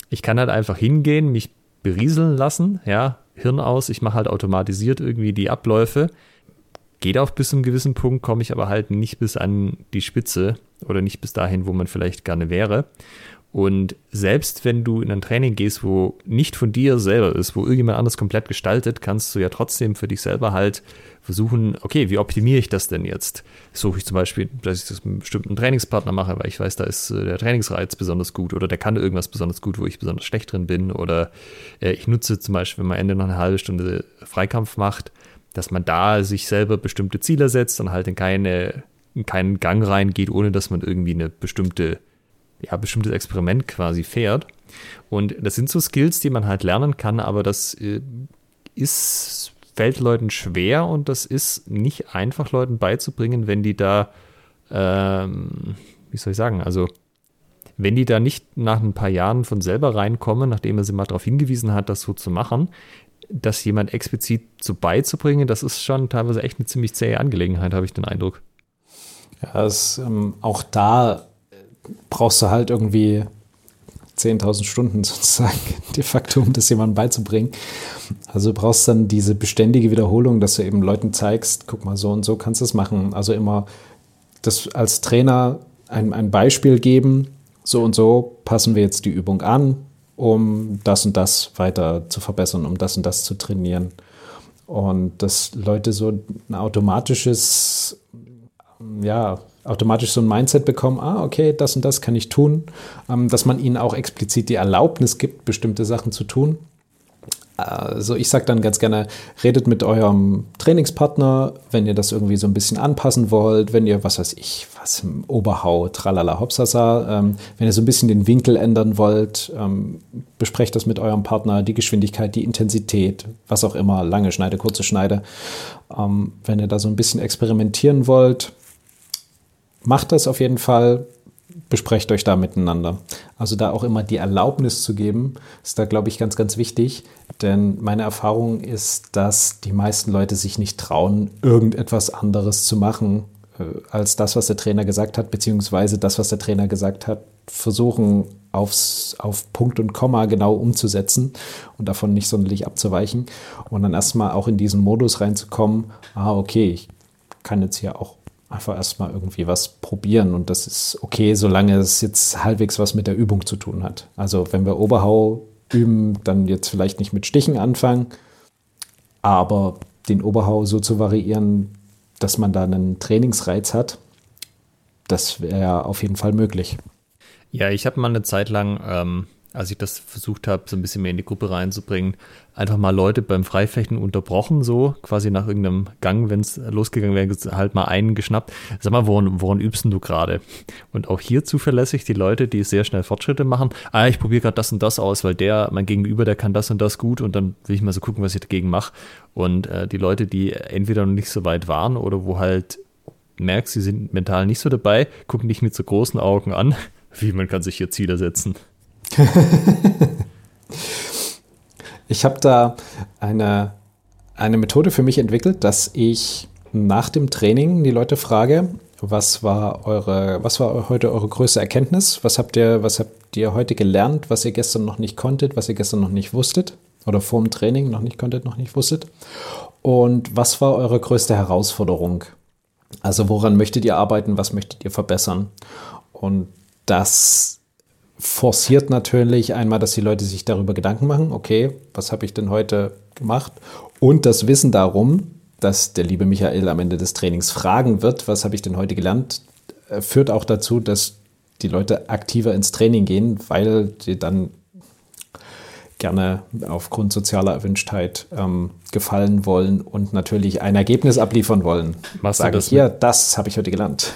Ich kann halt einfach hingehen, mich berieseln lassen, ja, Hirn aus, ich mache halt automatisiert irgendwie die Abläufe geht auch bis zu einem gewissen Punkt, komme ich aber halt nicht bis an die Spitze oder nicht bis dahin, wo man vielleicht gerne wäre. Und selbst wenn du in ein Training gehst, wo nicht von dir selber ist, wo irgendjemand anders komplett gestaltet, kannst du ja trotzdem für dich selber halt versuchen, okay, wie optimiere ich das denn jetzt? Suche ich zum Beispiel, dass ich das mit einem bestimmten Trainingspartner mache, weil ich weiß, da ist äh, der Trainingsreiz besonders gut oder der kann irgendwas besonders gut, wo ich besonders schlecht drin bin. Oder äh, ich nutze zum Beispiel, wenn man Ende noch eine halbe Stunde Freikampf macht, dass man da sich selber bestimmte Ziele setzt und halt in, keine, in keinen Gang reingeht, ohne dass man irgendwie eine bestimmte, ja, bestimmtes Experiment quasi fährt. Und das sind so Skills, die man halt lernen kann, aber das äh, ist, fällt Leuten schwer und das ist nicht einfach Leuten beizubringen, wenn die da, ähm, wie soll ich sagen, also wenn die da nicht nach ein paar Jahren von selber reinkommen, nachdem er sie mal darauf hingewiesen hat, das so zu machen, das jemand explizit so beizubringen, das ist schon teilweise echt eine ziemlich zähe Angelegenheit, habe ich den Eindruck. Ja, es, ähm, auch da brauchst du halt irgendwie 10.000 Stunden sozusagen de facto, um das jemandem beizubringen. Also du brauchst dann diese beständige Wiederholung, dass du eben Leuten zeigst, guck mal, so und so kannst du es machen. Also immer das als Trainer ein, ein Beispiel geben, so und so passen wir jetzt die Übung an, um das und das weiter zu verbessern, um das und das zu trainieren. Und dass Leute so ein automatisches, ja, automatisch so ein Mindset bekommen, ah, okay, das und das kann ich tun, ähm, dass man ihnen auch explizit die Erlaubnis gibt, bestimmte Sachen zu tun. Also ich sage dann ganz gerne, redet mit eurem Trainingspartner, wenn ihr das irgendwie so ein bisschen anpassen wollt, wenn ihr, was weiß ich, was im Oberhau, tralala, hopsasa, ähm, wenn ihr so ein bisschen den Winkel ändern wollt, ähm, besprecht das mit eurem Partner, die Geschwindigkeit, die Intensität, was auch immer, lange Schneide, kurze Schneide. Ähm, wenn ihr da so ein bisschen experimentieren wollt, macht das auf jeden Fall, besprecht euch da miteinander. Also da auch immer die Erlaubnis zu geben, ist da, glaube ich, ganz, ganz wichtig. Denn meine Erfahrung ist, dass die meisten Leute sich nicht trauen, irgendetwas anderes zu machen, äh, als das, was der Trainer gesagt hat, beziehungsweise das, was der Trainer gesagt hat, versuchen aufs, auf Punkt und Komma genau umzusetzen und davon nicht sonderlich abzuweichen. Und dann erstmal auch in diesen Modus reinzukommen, ah, okay, ich kann jetzt hier auch einfach erstmal irgendwie was probieren und das ist okay, solange es jetzt halbwegs was mit der Übung zu tun hat. Also wenn wir Oberhau üben, dann jetzt vielleicht nicht mit Stichen anfangen, aber den Oberhau so zu variieren, dass man da einen Trainingsreiz hat, das wäre auf jeden Fall möglich. Ja, ich habe mal eine Zeit lang ähm, als ich das versucht habe, so ein bisschen mehr in die Gruppe reinzubringen, einfach mal Leute beim Freifechten unterbrochen, so quasi nach irgendeinem Gang, wenn es losgegangen wäre, halt mal einen geschnappt. Sag mal, woran, woran übst du gerade? Und auch hier zuverlässig die Leute, die sehr schnell Fortschritte machen. Ah, ich probiere gerade das und das aus, weil der, mein Gegenüber, der kann das und das gut und dann will ich mal so gucken, was ich dagegen mache. Und äh, die Leute, die entweder noch nicht so weit waren oder wo halt merkst, sie sind mental nicht so dabei, gucken dich mit so großen Augen an, wie man kann sich hier Ziele setzen. Ich habe da eine, eine Methode für mich entwickelt, dass ich nach dem Training die Leute frage, was war eure, was war heute eure größte Erkenntnis? Was habt ihr, was habt ihr heute gelernt, was ihr gestern noch nicht konntet, was ihr gestern noch nicht wusstet? Oder vor dem Training noch nicht konntet, noch nicht wusstet? Und was war eure größte Herausforderung? Also woran möchtet ihr arbeiten, was möchtet ihr verbessern? Und das forciert natürlich einmal, dass die Leute sich darüber Gedanken machen, okay, was habe ich denn heute gemacht? Und das Wissen darum, dass der liebe Michael am Ende des Trainings fragen wird, was habe ich denn heute gelernt, äh, führt auch dazu, dass die Leute aktiver ins Training gehen, weil sie dann gerne aufgrund sozialer Erwünschtheit ähm, gefallen wollen und natürlich ein Ergebnis abliefern wollen. Machst Sage ich hier, das habe ich heute gelernt.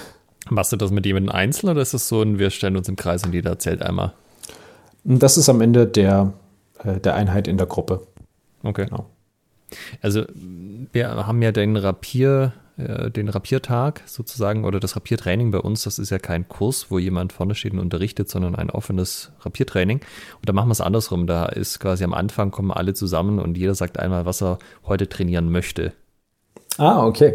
Machst du das mit jemandem einzeln oder ist es so ein, wir stellen uns im Kreis und jeder erzählt einmal? Das ist am Ende der, äh, der Einheit in der Gruppe. Okay. Genau. Also wir haben ja den Rapier, äh, den Rapiertag sozusagen oder das Rapiertraining bei uns, das ist ja kein Kurs, wo jemand vorne steht und unterrichtet, sondern ein offenes Rapiertraining. Und da machen wir es andersrum. Da ist quasi am Anfang kommen alle zusammen und jeder sagt einmal, was er heute trainieren möchte. Ah, okay.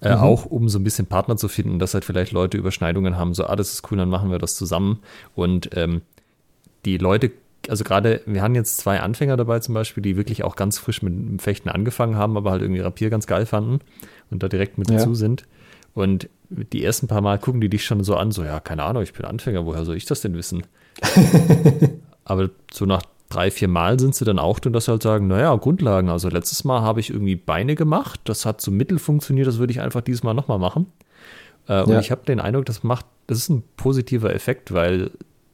Äh, mhm. Auch um so ein bisschen Partner zu finden, dass halt vielleicht Leute Überschneidungen haben, so, ah, das ist cool, dann machen wir das zusammen. Und ähm, die Leute, also gerade, wir haben jetzt zwei Anfänger dabei zum Beispiel, die wirklich auch ganz frisch mit dem Fechten angefangen haben, aber halt irgendwie Rapier ganz geil fanden und da direkt mit ja. dazu sind. Und die ersten paar Mal gucken die dich schon so an, so, ja, keine Ahnung, ich bin Anfänger, woher soll ich das denn wissen? aber so nach drei, vier Mal sind sie dann auch drin, dass sie halt sagen, naja, Grundlagen. Also letztes Mal habe ich irgendwie Beine gemacht, das hat so mittel funktioniert, das würde ich einfach dieses Mal nochmal machen. Äh, und ja. ich habe den Eindruck, das macht, das ist ein positiver Effekt, weil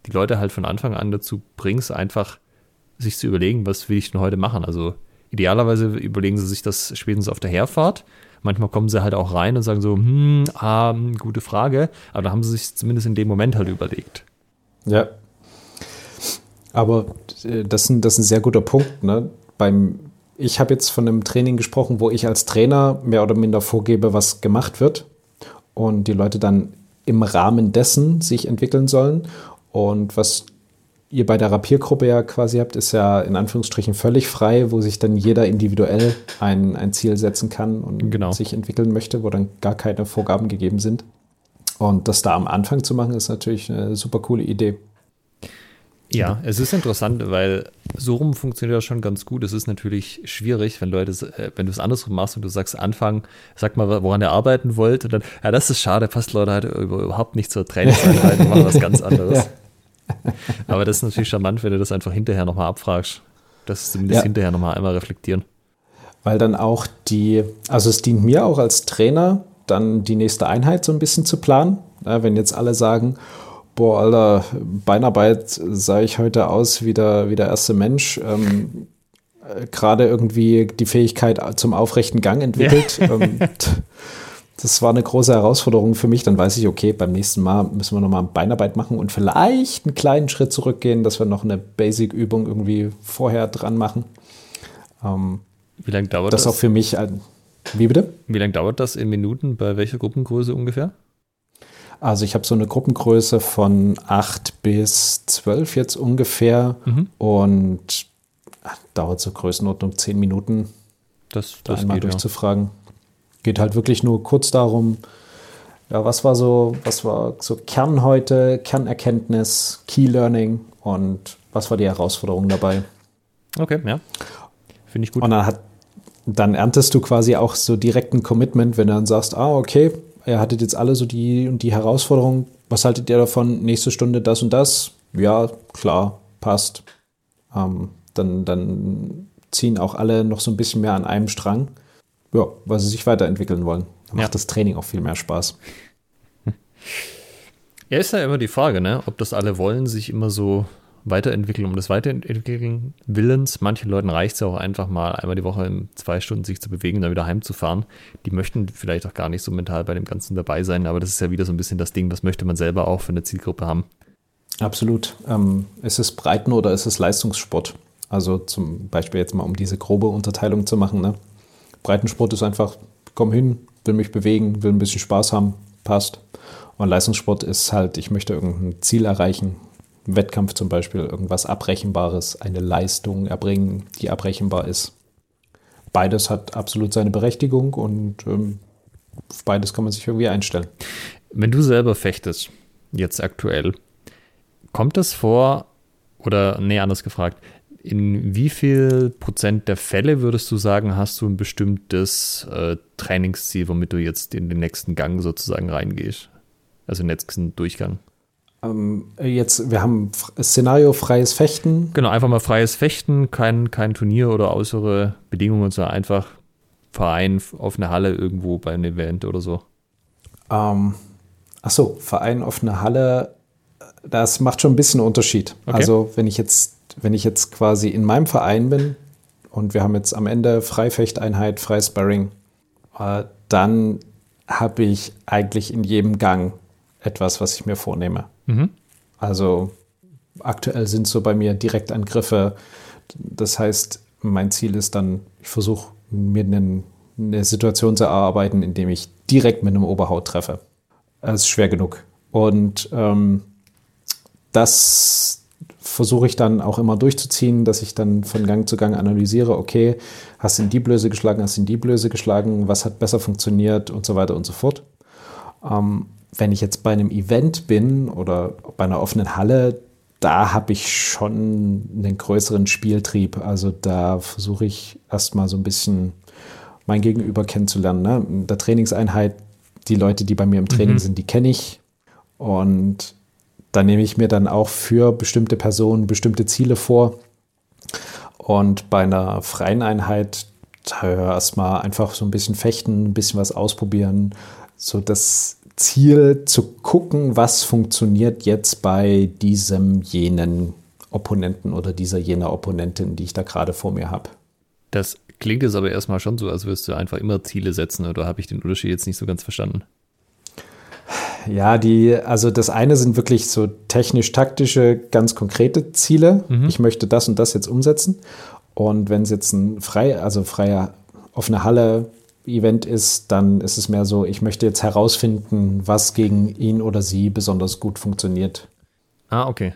die Leute halt von Anfang an dazu bringst, einfach sich zu überlegen, was will ich denn heute machen. Also idealerweise überlegen sie sich das spätestens auf der Herfahrt. Manchmal kommen sie halt auch rein und sagen so, hm, ah, gute Frage. Aber da haben sie sich zumindest in dem Moment halt überlegt. Ja, aber äh, das, ist ein, das ist ein sehr guter Punkt. Ne? Beim, ich habe jetzt von einem Training gesprochen, wo ich als Trainer mehr oder minder vorgebe, was gemacht wird und die Leute dann im Rahmen dessen sich entwickeln sollen. Und was ihr bei der Rapiergruppe ja quasi habt, ist ja in Anführungsstrichen völlig frei, wo sich dann jeder individuell ein, ein Ziel setzen kann und genau. sich entwickeln möchte, wo dann gar keine Vorgaben gegeben sind. Und das da am Anfang zu machen, ist natürlich eine super coole Idee. Ja, es ist interessant, weil so rum funktioniert das schon ganz gut. Es ist natürlich schwierig, wenn Leute, äh, wenn du es andersrum machst und du sagst Anfang, sag mal, woran ihr arbeiten wollt und dann, ja, das ist schade, passt Leute halt überhaupt nicht zur Trainingseinheit und machen was ganz anderes. Aber das ist natürlich charmant, wenn du das einfach hinterher nochmal abfragst. Das zumindest ja. hinterher nochmal einmal reflektieren. Weil dann auch die, also es dient mir auch als Trainer, dann die nächste Einheit so ein bisschen zu planen. Ja, wenn jetzt alle sagen, boah, Alter, Beinarbeit sah ich heute aus wie der, wie der erste Mensch. Ähm, äh, Gerade irgendwie die Fähigkeit zum aufrechten Gang entwickelt. Ja. Ähm, das war eine große Herausforderung für mich. Dann weiß ich, okay, beim nächsten Mal müssen wir nochmal Beinarbeit machen und vielleicht einen kleinen Schritt zurückgehen, dass wir noch eine Basic-Übung irgendwie vorher dran machen. Ähm, wie lange dauert das? Das auch für mich ein. Wie bitte? Wie lange dauert das in Minuten? Bei welcher Gruppengröße ungefähr? Also ich habe so eine Gruppengröße von 8 bis 12 jetzt ungefähr mhm. und ach, dauert so Größenordnung 10 Minuten, das, da einmal geht, durchzufragen. Ja. Geht halt wirklich nur kurz darum, ja, was war so, was war so Kern heute, Kernerkenntnis, Key Learning und was war die Herausforderung dabei? Okay, ja. Finde ich gut. Und dann hat, dann erntest du quasi auch so direkt ein Commitment, wenn du dann sagst, ah, okay, ihr hattet jetzt alle so die und die Herausforderung. Was haltet ihr davon? Nächste Stunde das und das? Ja, klar, passt. Ähm, dann, dann ziehen auch alle noch so ein bisschen mehr an einem Strang. Ja, weil sie sich weiterentwickeln wollen. Dann macht das Training auch viel mehr Spaß. Ja, ist ja immer die Frage, ne? ob das alle wollen, sich immer so Weiterentwickeln, um das Weiterentwickeln Willens. Manchen Leuten reicht es auch einfach mal einmal die Woche in zwei Stunden sich zu bewegen und dann wieder heimzufahren. Die möchten vielleicht auch gar nicht so mental bei dem Ganzen dabei sein, aber das ist ja wieder so ein bisschen das Ding, was möchte man selber auch für eine Zielgruppe haben. Absolut. Ähm, ist es Breiten- oder ist es Leistungssport? Also zum Beispiel jetzt mal, um diese grobe Unterteilung zu machen. Ne? Breitensport ist einfach, komm hin, will mich bewegen, will ein bisschen Spaß haben, passt. Und Leistungssport ist halt, ich möchte irgendein Ziel erreichen, Wettkampf zum Beispiel, irgendwas Abrechenbares, eine Leistung erbringen, die abrechenbar ist. Beides hat absolut seine Berechtigung und ähm, beides kann man sich irgendwie einstellen. Wenn du selber fechtest, jetzt aktuell, kommt es vor, oder nee, anders gefragt, in wie viel Prozent der Fälle würdest du sagen, hast du ein bestimmtes äh, Trainingsziel, womit du jetzt in den nächsten Gang sozusagen reingehst? Also den nächsten Durchgang? Ähm, jetzt, wir haben Szenario freies Fechten. Genau, einfach mal freies Fechten, kein, kein Turnier oder äußere Bedingungen, sondern einfach Verein auf eine Halle irgendwo bei einem Event oder so. Ähm, ach so, Verein auf eine Halle, das macht schon ein bisschen Unterschied. Okay. Also wenn ich jetzt wenn ich jetzt quasi in meinem Verein bin und wir haben jetzt am Ende Freifechteinheit, Freisparring, äh, dann habe ich eigentlich in jedem Gang etwas, was ich mir vornehme. Mhm. Also aktuell sind so bei mir Direktangriffe. Das heißt, mein Ziel ist dann, ich versuche mir einen, eine Situation zu erarbeiten, in dem ich direkt mit einem Oberhaut treffe. Das ist schwer genug. Und ähm, das, versuche ich dann auch immer durchzuziehen, dass ich dann von Gang zu Gang analysiere, okay, hast du in die Blöße geschlagen, hast du in die Blöße geschlagen, was hat besser funktioniert und so weiter und so fort. Ähm, wenn ich jetzt bei einem Event bin oder bei einer offenen Halle, da habe ich schon einen größeren Spieltrieb. Also da versuche ich erstmal so ein bisschen mein Gegenüber kennenzulernen. Ne? In der Trainingseinheit, die Leute, die bei mir im Training mhm. sind, die kenne ich. Und da nehme ich mir dann auch für bestimmte Personen bestimmte Ziele vor. Und bei einer freien Einheit erstmal einfach so ein bisschen fechten, ein bisschen was ausprobieren. So das Ziel zu gucken, was funktioniert jetzt bei diesem jenen Opponenten oder dieser jener Opponentin, die ich da gerade vor mir habe. Das klingt jetzt aber erstmal schon so, als würdest du einfach immer Ziele setzen, oder habe ich den Unterschied jetzt nicht so ganz verstanden? Ja, die, also das eine sind wirklich so technisch-taktische, ganz konkrete Ziele. Mhm. Ich möchte das und das jetzt umsetzen. Und wenn es jetzt ein frei, also freier offene Halle Event ist, dann ist es mehr so, ich möchte jetzt herausfinden, was gegen ihn oder sie besonders gut funktioniert. Ah, okay.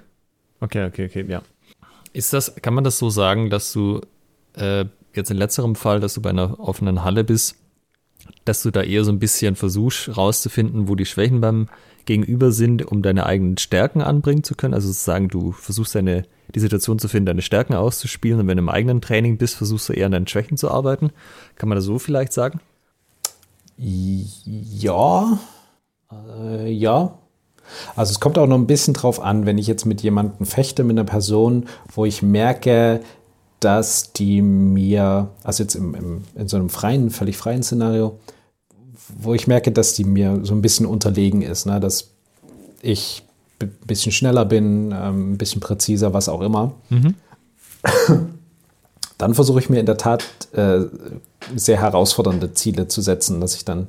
Okay, okay, okay, ja. Ist das, kann man das so sagen, dass du äh, jetzt in letzterem Fall, dass du bei einer offenen Halle bist, dass du da eher so ein bisschen versuchst rauszufinden, wo die Schwächen beim Gegenüber sind, um deine eigenen Stärken anbringen zu können. Also sozusagen, du versuchst deine, die Situation zu finden, deine Stärken auszuspielen und wenn du im eigenen Training bist, versuchst du eher an deinen Schwächen zu arbeiten. Kann man das so vielleicht sagen? Ja, äh, ja. Also es kommt auch noch ein bisschen drauf an, wenn ich jetzt mit jemandem fechte, mit einer Person, wo ich merke, dass die mir, also jetzt im, im, in so einem freien, völlig freien Szenario, wo ich merke, dass die mir so ein bisschen unterlegen ist, ne? dass ich ein bisschen schneller bin, ähm, ein bisschen präziser, was auch immer. Mhm. Dann versuche ich mir in der Tat äh, sehr herausfordernde Ziele zu setzen, dass ich dann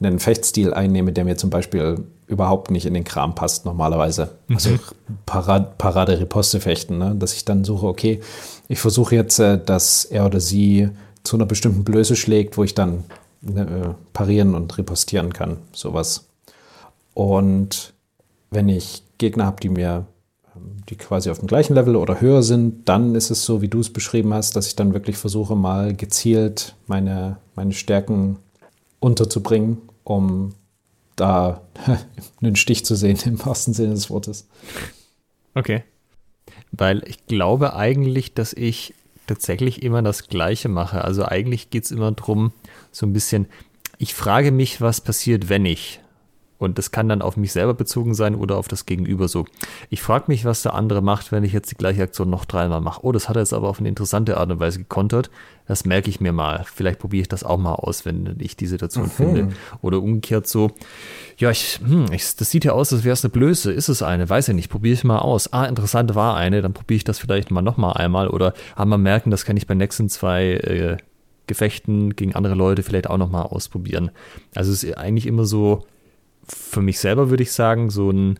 einen Fechtstil einnehme, der mir zum Beispiel überhaupt nicht in den Kram passt normalerweise. Mhm. Also Parade, Parade Riposte fechten, ne? dass ich dann suche, okay, ich versuche jetzt, äh, dass er oder sie zu einer bestimmten Blöße schlägt, wo ich dann äh, parieren und ripostieren kann, sowas. Und wenn ich Gegner habe, die mir, ähm, die quasi auf dem gleichen Level oder höher sind, dann ist es so, wie du es beschrieben hast, dass ich dann wirklich versuche, mal gezielt meine, meine Stärken unterzubringen, um da einen Stich zu sehen, im wahrsten Sinne des Wortes. Okay. Weil ich glaube eigentlich, dass ich tatsächlich immer das Gleiche mache. Also eigentlich geht es immer darum, so ein bisschen, ich frage mich, was passiert, wenn ich. Und das kann dann auf mich selber bezogen sein oder auf das Gegenüber so. Ich frage mich, was der andere macht, wenn ich jetzt die gleiche Aktion noch dreimal mache. Oh, das hat er jetzt aber auf eine interessante Art und Weise gekontert. Das merke ich mir mal. Vielleicht probiere ich das auch mal aus, wenn ich die Situation mhm. finde. Oder umgekehrt so, ja, ich, hm, ich, das sieht ja aus, als wäre es eine Blöße. Ist es eine? Weiß ich nicht. Probiere ich mal aus. Ah, interessant war eine. Dann probiere ich das vielleicht mal nochmal einmal. Oder ah, mal merken, das kann ich bei nächsten zwei äh, Gefechten gegen andere Leute vielleicht auch nochmal ausprobieren. Also es ist eigentlich immer so, für mich selber würde ich sagen, so ein,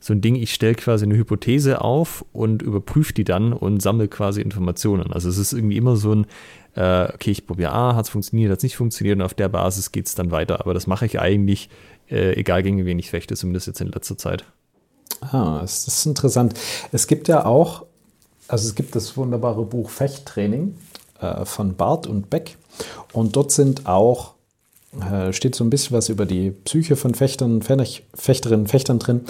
so ein Ding, ich stelle quasi eine Hypothese auf und überprüfe die dann und sammle quasi Informationen. Also es ist irgendwie immer so ein, äh, okay, ich probiere A, hat es funktioniert, hat es nicht funktioniert und auf der Basis geht es dann weiter. Aber das mache ich eigentlich, äh, egal gegen wen ich fechte, zumindest jetzt in letzter Zeit. Ah, das ist interessant. Es gibt ja auch, also es gibt das wunderbare Buch Fechttraining äh, von Barth und Beck und dort sind auch äh, steht so ein bisschen was über die Psyche von Fechtern, Fechterinnen, Fechtern drin.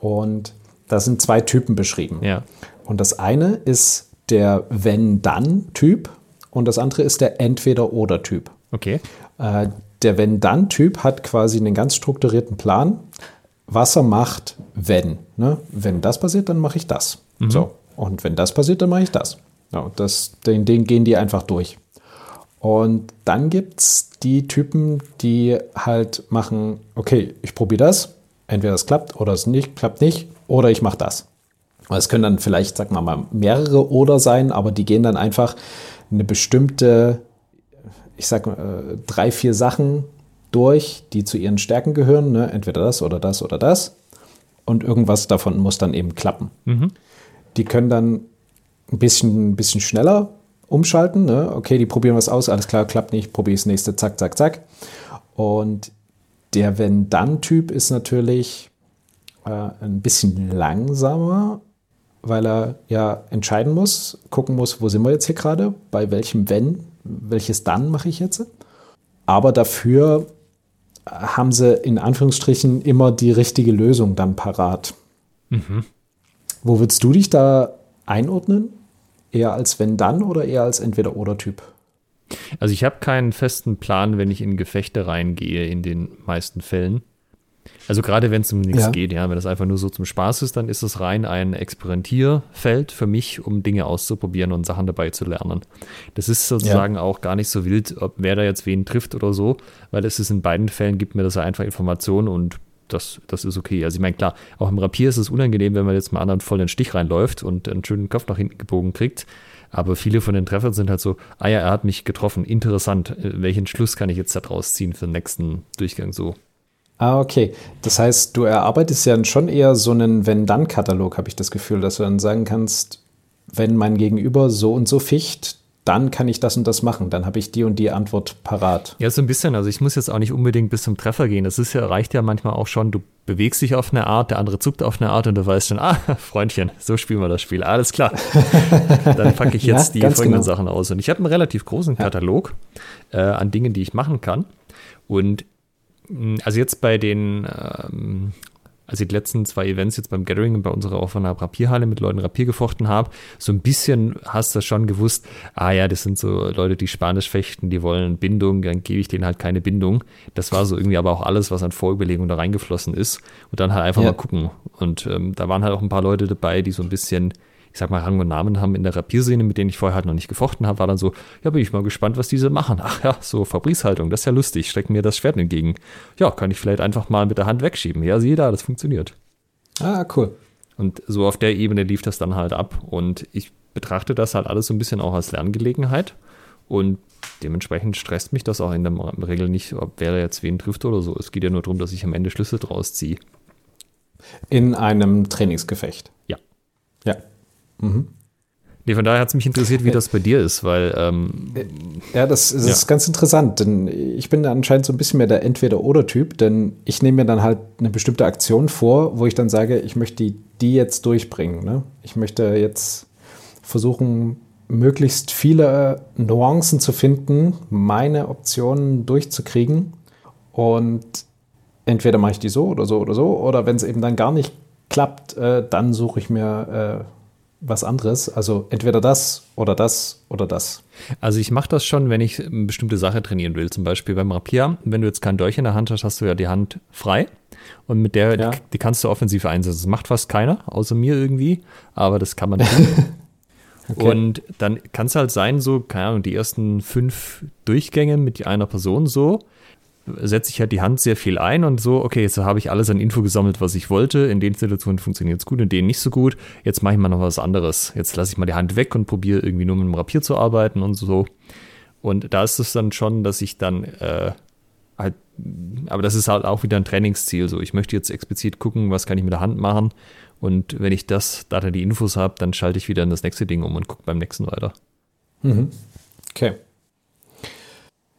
Und da sind zwei Typen beschrieben. Ja. Und das eine ist der Wenn-Dann-Typ und das andere ist der Entweder-Oder-Typ. Okay. Äh, der Wenn-Dann-Typ hat quasi einen ganz strukturierten Plan, was er macht, wenn. Ne? Wenn das passiert, dann mache ich das. Mhm. So. Und wenn das passiert, dann mache ich das. Ja, das den, den gehen die einfach durch. Und dann gibt es die Typen, die halt machen, okay, ich probiere das, entweder es klappt oder es nicht, klappt nicht, oder ich mache das. Es können dann vielleicht, sag mal, mehrere oder sein, aber die gehen dann einfach eine bestimmte, ich sag mal, äh, drei, vier Sachen durch, die zu ihren Stärken gehören, ne? entweder das oder das oder das. Und irgendwas davon muss dann eben klappen. Mhm. Die können dann ein bisschen, ein bisschen schneller umschalten. Ne? Okay, die probieren was aus, alles klar, klappt nicht, probiere das nächste, zack, zack, zack. Und der Wenn-Dann-Typ ist natürlich äh, ein bisschen langsamer, weil er ja entscheiden muss, gucken muss, wo sind wir jetzt hier gerade, bei welchem Wenn, welches Dann mache ich jetzt. Aber dafür haben sie in Anführungsstrichen immer die richtige Lösung dann parat. Mhm. Wo würdest du dich da einordnen? Eher als wenn dann oder eher als entweder oder Typ? Also ich habe keinen festen Plan, wenn ich in Gefechte reingehe, in den meisten Fällen. Also gerade wenn es um nichts ja. geht, ja, wenn das einfach nur so zum Spaß ist, dann ist es rein ein Experimentierfeld für mich, um Dinge auszuprobieren und Sachen dabei zu lernen. Das ist sozusagen ja. auch gar nicht so wild, ob wer da jetzt wen trifft oder so, weil es ist in beiden Fällen gibt mir das einfach Informationen und das, das ist okay. Also ich meine, klar, auch im Rapier ist es unangenehm, wenn man jetzt mal anderen voll den Stich reinläuft und einen schönen Kopf nach hinten gebogen kriegt. Aber viele von den Treffern sind halt so, ah ja, er hat mich getroffen, interessant. Äh, welchen Schluss kann ich jetzt daraus ziehen für den nächsten Durchgang so? Ah, okay. Das heißt, du erarbeitest ja schon eher so einen Wenn-Dann-Katalog, habe ich das Gefühl, dass du dann sagen kannst, wenn mein Gegenüber so und so ficht, dann kann ich das und das machen. Dann habe ich die und die Antwort parat. Ja, so ein bisschen. Also ich muss jetzt auch nicht unbedingt bis zum Treffer gehen. Das ist ja, reicht ja manchmal auch schon, du bewegst dich auf eine Art, der andere zuckt auf eine Art und du weißt schon, ah, Freundchen, so spielen wir das Spiel. Alles klar. dann packe ich jetzt ja, die folgenden genau. Sachen aus. Und ich habe einen relativ großen Katalog äh, an Dingen, die ich machen kann. Und also jetzt bei den ähm, als ich die letzten zwei Events jetzt beim Gathering bei unserer offener Rapierhalle mit Leuten Rapier gefochten habe, so ein bisschen hast du schon gewusst, ah ja, das sind so Leute, die Spanisch fechten, die wollen Bindung, dann gebe ich denen halt keine Bindung. Das war so irgendwie aber auch alles, was an Vorüberlegungen da reingeflossen ist. Und dann halt einfach ja. mal gucken. Und ähm, da waren halt auch ein paar Leute dabei, die so ein bisschen ich sag mal, Rang und Namen haben in der Rapierszene, mit denen ich vorher halt noch nicht gefochten habe, war dann so, ja, bin ich mal gespannt, was diese machen. Ach ja, so Fabrice-Haltung, das ist ja lustig, strecken mir das Schwert entgegen. Ja, kann ich vielleicht einfach mal mit der Hand wegschieben. Ja, sieh da, das funktioniert. Ah, cool. Und so auf der Ebene lief das dann halt ab. Und ich betrachte das halt alles so ein bisschen auch als Lerngelegenheit. Und dementsprechend stresst mich das auch in der Regel nicht, ob wer jetzt wen trifft oder so. Es geht ja nur darum, dass ich am Ende Schlüsse draus ziehe. In einem Trainingsgefecht. Ja. Ja. Mhm. Nee, von daher hat es mich interessiert, wie das bei dir ist, weil. Ähm, ja, das, das ja. ist ganz interessant, denn ich bin anscheinend so ein bisschen mehr der Entweder-Oder-Typ, denn ich nehme mir dann halt eine bestimmte Aktion vor, wo ich dann sage, ich möchte die, die jetzt durchbringen. Ne? Ich möchte jetzt versuchen, möglichst viele Nuancen zu finden, meine Optionen durchzukriegen. Und entweder mache ich die so oder so oder so, oder wenn es eben dann gar nicht klappt, äh, dann suche ich mir. Äh, was anderes. Also entweder das oder das oder das. Also ich mache das schon, wenn ich eine bestimmte Sache trainieren will. Zum Beispiel beim Rapier. Wenn du jetzt kein Dolch in der Hand hast, hast du ja die Hand frei. Und mit der, ja. die, kannst du offensiv einsetzen. Das macht fast keiner, außer mir irgendwie. Aber das kann man tun. okay. Und dann kann es halt sein, so, keine Ahnung, die ersten fünf Durchgänge mit einer Person so, setze ich halt die Hand sehr viel ein und so, okay, jetzt habe ich alles an Info gesammelt, was ich wollte. In den Situationen funktioniert es gut, in denen nicht so gut. Jetzt mache ich mal noch was anderes. Jetzt lasse ich mal die Hand weg und probiere irgendwie nur mit dem Rapier zu arbeiten und so. Und da ist es dann schon, dass ich dann äh, halt, aber das ist halt auch wieder ein Trainingsziel. So, ich möchte jetzt explizit gucken, was kann ich mit der Hand machen. Und wenn ich das, da dann die Infos habe, dann schalte ich wieder in das nächste Ding um und gucke beim nächsten weiter. Mhm. Okay.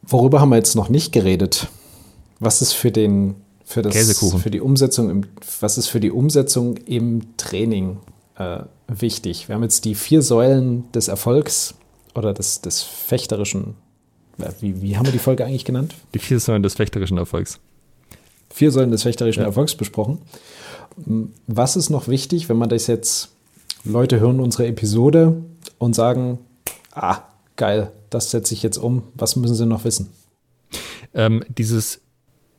Worüber haben wir jetzt noch nicht geredet? Was ist für den für das Käsekuchen. für die Umsetzung im was ist für die Umsetzung im Training äh, wichtig? Wir haben jetzt die vier Säulen des Erfolgs oder des, des fechterischen. Wie, wie haben wir die Folge eigentlich genannt? Die vier Säulen des fechterischen Erfolgs. Vier Säulen des fechterischen ja. Erfolgs besprochen. Was ist noch wichtig, wenn man das jetzt Leute hören unsere Episode und sagen, ah, geil, das setze ich jetzt um. Was müssen sie noch wissen? Ähm, dieses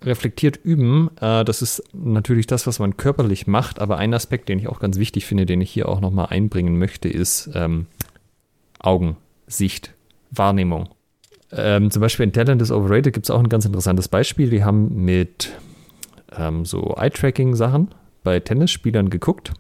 reflektiert üben, äh, das ist natürlich das, was man körperlich macht, aber ein Aspekt, den ich auch ganz wichtig finde, den ich hier auch nochmal einbringen möchte, ist ähm, Augen, Sicht, Wahrnehmung. Ähm, zum Beispiel in Talent is Overrated gibt es auch ein ganz interessantes Beispiel. Die haben mit ähm, so Eye-Tracking-Sachen bei Tennisspielern geguckt.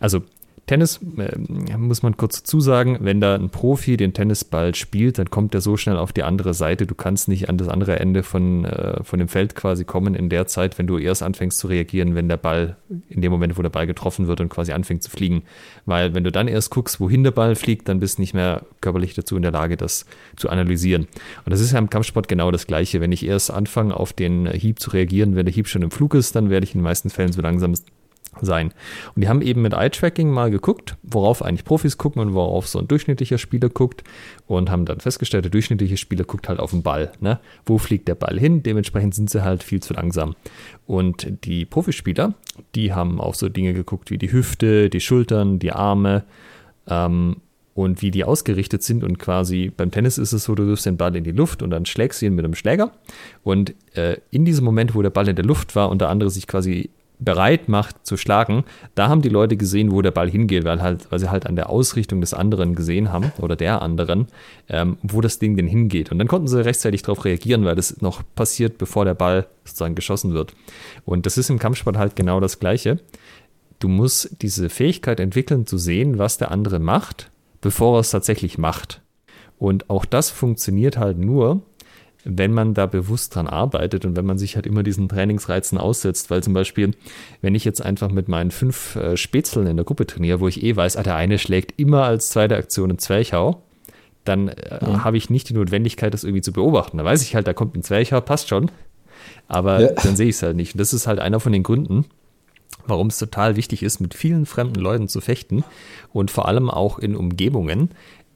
Also Tennis, äh, muss man kurz dazu sagen, wenn da ein Profi den Tennisball spielt, dann kommt er so schnell auf die andere Seite. Du kannst nicht an das andere Ende von, äh, von dem Feld quasi kommen in der Zeit, wenn du erst anfängst zu reagieren, wenn der Ball, in dem Moment, wo der Ball getroffen wird und quasi anfängt zu fliegen. Weil wenn du dann erst guckst, wohin der Ball fliegt, dann bist du nicht mehr körperlich dazu in der Lage, das zu analysieren. Und das ist ja im Kampfsport genau das Gleiche. Wenn ich erst anfange, auf den Hieb zu reagieren, wenn der Hieb schon im Flug ist, dann werde ich in den meisten Fällen so langsam sein. Und die haben eben mit Eye-Tracking mal geguckt, worauf eigentlich Profis gucken und worauf so ein durchschnittlicher Spieler guckt und haben dann festgestellt, der durchschnittliche Spieler guckt halt auf den Ball. Ne? Wo fliegt der Ball hin? Dementsprechend sind sie halt viel zu langsam. Und die Profispieler, die haben auf so Dinge geguckt wie die Hüfte, die Schultern, die Arme ähm, und wie die ausgerichtet sind. Und quasi beim Tennis ist es so, du wirfst den Ball in die Luft und dann schlägst du ihn mit einem Schläger. Und äh, in diesem Moment, wo der Ball in der Luft war und der andere sich quasi bereit macht zu schlagen, da haben die Leute gesehen, wo der Ball hingeht, weil, halt, weil sie halt an der Ausrichtung des anderen gesehen haben oder der anderen, ähm, wo das Ding denn hingeht. Und dann konnten sie rechtzeitig darauf reagieren, weil das noch passiert, bevor der Ball sozusagen geschossen wird. Und das ist im Kampfsport halt genau das Gleiche. Du musst diese Fähigkeit entwickeln, zu sehen, was der andere macht, bevor er es tatsächlich macht. Und auch das funktioniert halt nur, wenn man da bewusst dran arbeitet und wenn man sich halt immer diesen Trainingsreizen aussetzt, weil zum Beispiel, wenn ich jetzt einfach mit meinen fünf äh, Spätzeln in der Gruppe trainiere, wo ich eh weiß, ah, der eine schlägt immer als zweite Aktion einen Zwerchhau, dann äh, ja. habe ich nicht die Notwendigkeit, das irgendwie zu beobachten. Da weiß ich halt, da kommt ein Zwerchhau, passt schon, aber ja. dann sehe ich es halt nicht. Und das ist halt einer von den Gründen, warum es total wichtig ist, mit vielen fremden Leuten zu fechten und vor allem auch in Umgebungen,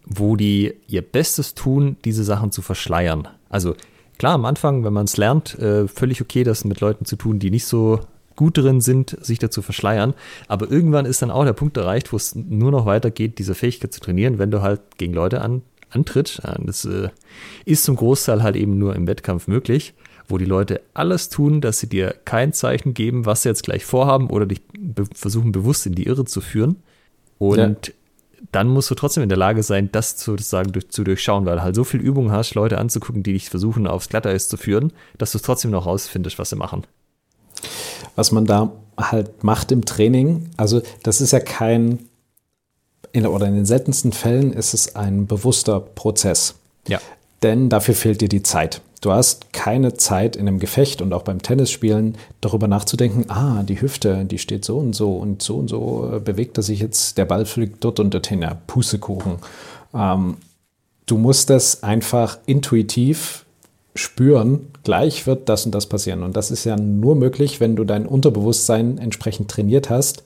wo die ihr Bestes tun, diese Sachen zu verschleiern. Also klar, am Anfang, wenn man es lernt, äh, völlig okay, das mit Leuten zu tun, die nicht so gut drin sind, sich dazu verschleiern. Aber irgendwann ist dann auch der Punkt erreicht, wo es nur noch weitergeht, diese Fähigkeit zu trainieren, wenn du halt gegen Leute an, antritt. Das äh, ist zum Großteil halt eben nur im Wettkampf möglich, wo die Leute alles tun, dass sie dir kein Zeichen geben, was sie jetzt gleich vorhaben oder dich be versuchen bewusst in die Irre zu führen. Und ja dann musst du trotzdem in der Lage sein, das sozusagen durch, zu durchschauen, weil du halt so viel Übung hast, Leute anzugucken, die dich versuchen, aufs Glatteis zu führen, dass du es trotzdem noch rausfindest, was sie machen. Was man da halt macht im Training, also das ist ja kein, in, oder in den seltensten Fällen ist es ein bewusster Prozess. Ja. Denn dafür fehlt dir die Zeit. Du hast keine Zeit in einem Gefecht und auch beim Tennisspielen darüber nachzudenken, ah, die Hüfte, die steht so und so und so und so äh, bewegt er sich jetzt, der Ball fliegt dort und dorthin, ja, Pustekuchen. Ähm, du musst das einfach intuitiv spüren, gleich wird das und das passieren. Und das ist ja nur möglich, wenn du dein Unterbewusstsein entsprechend trainiert hast.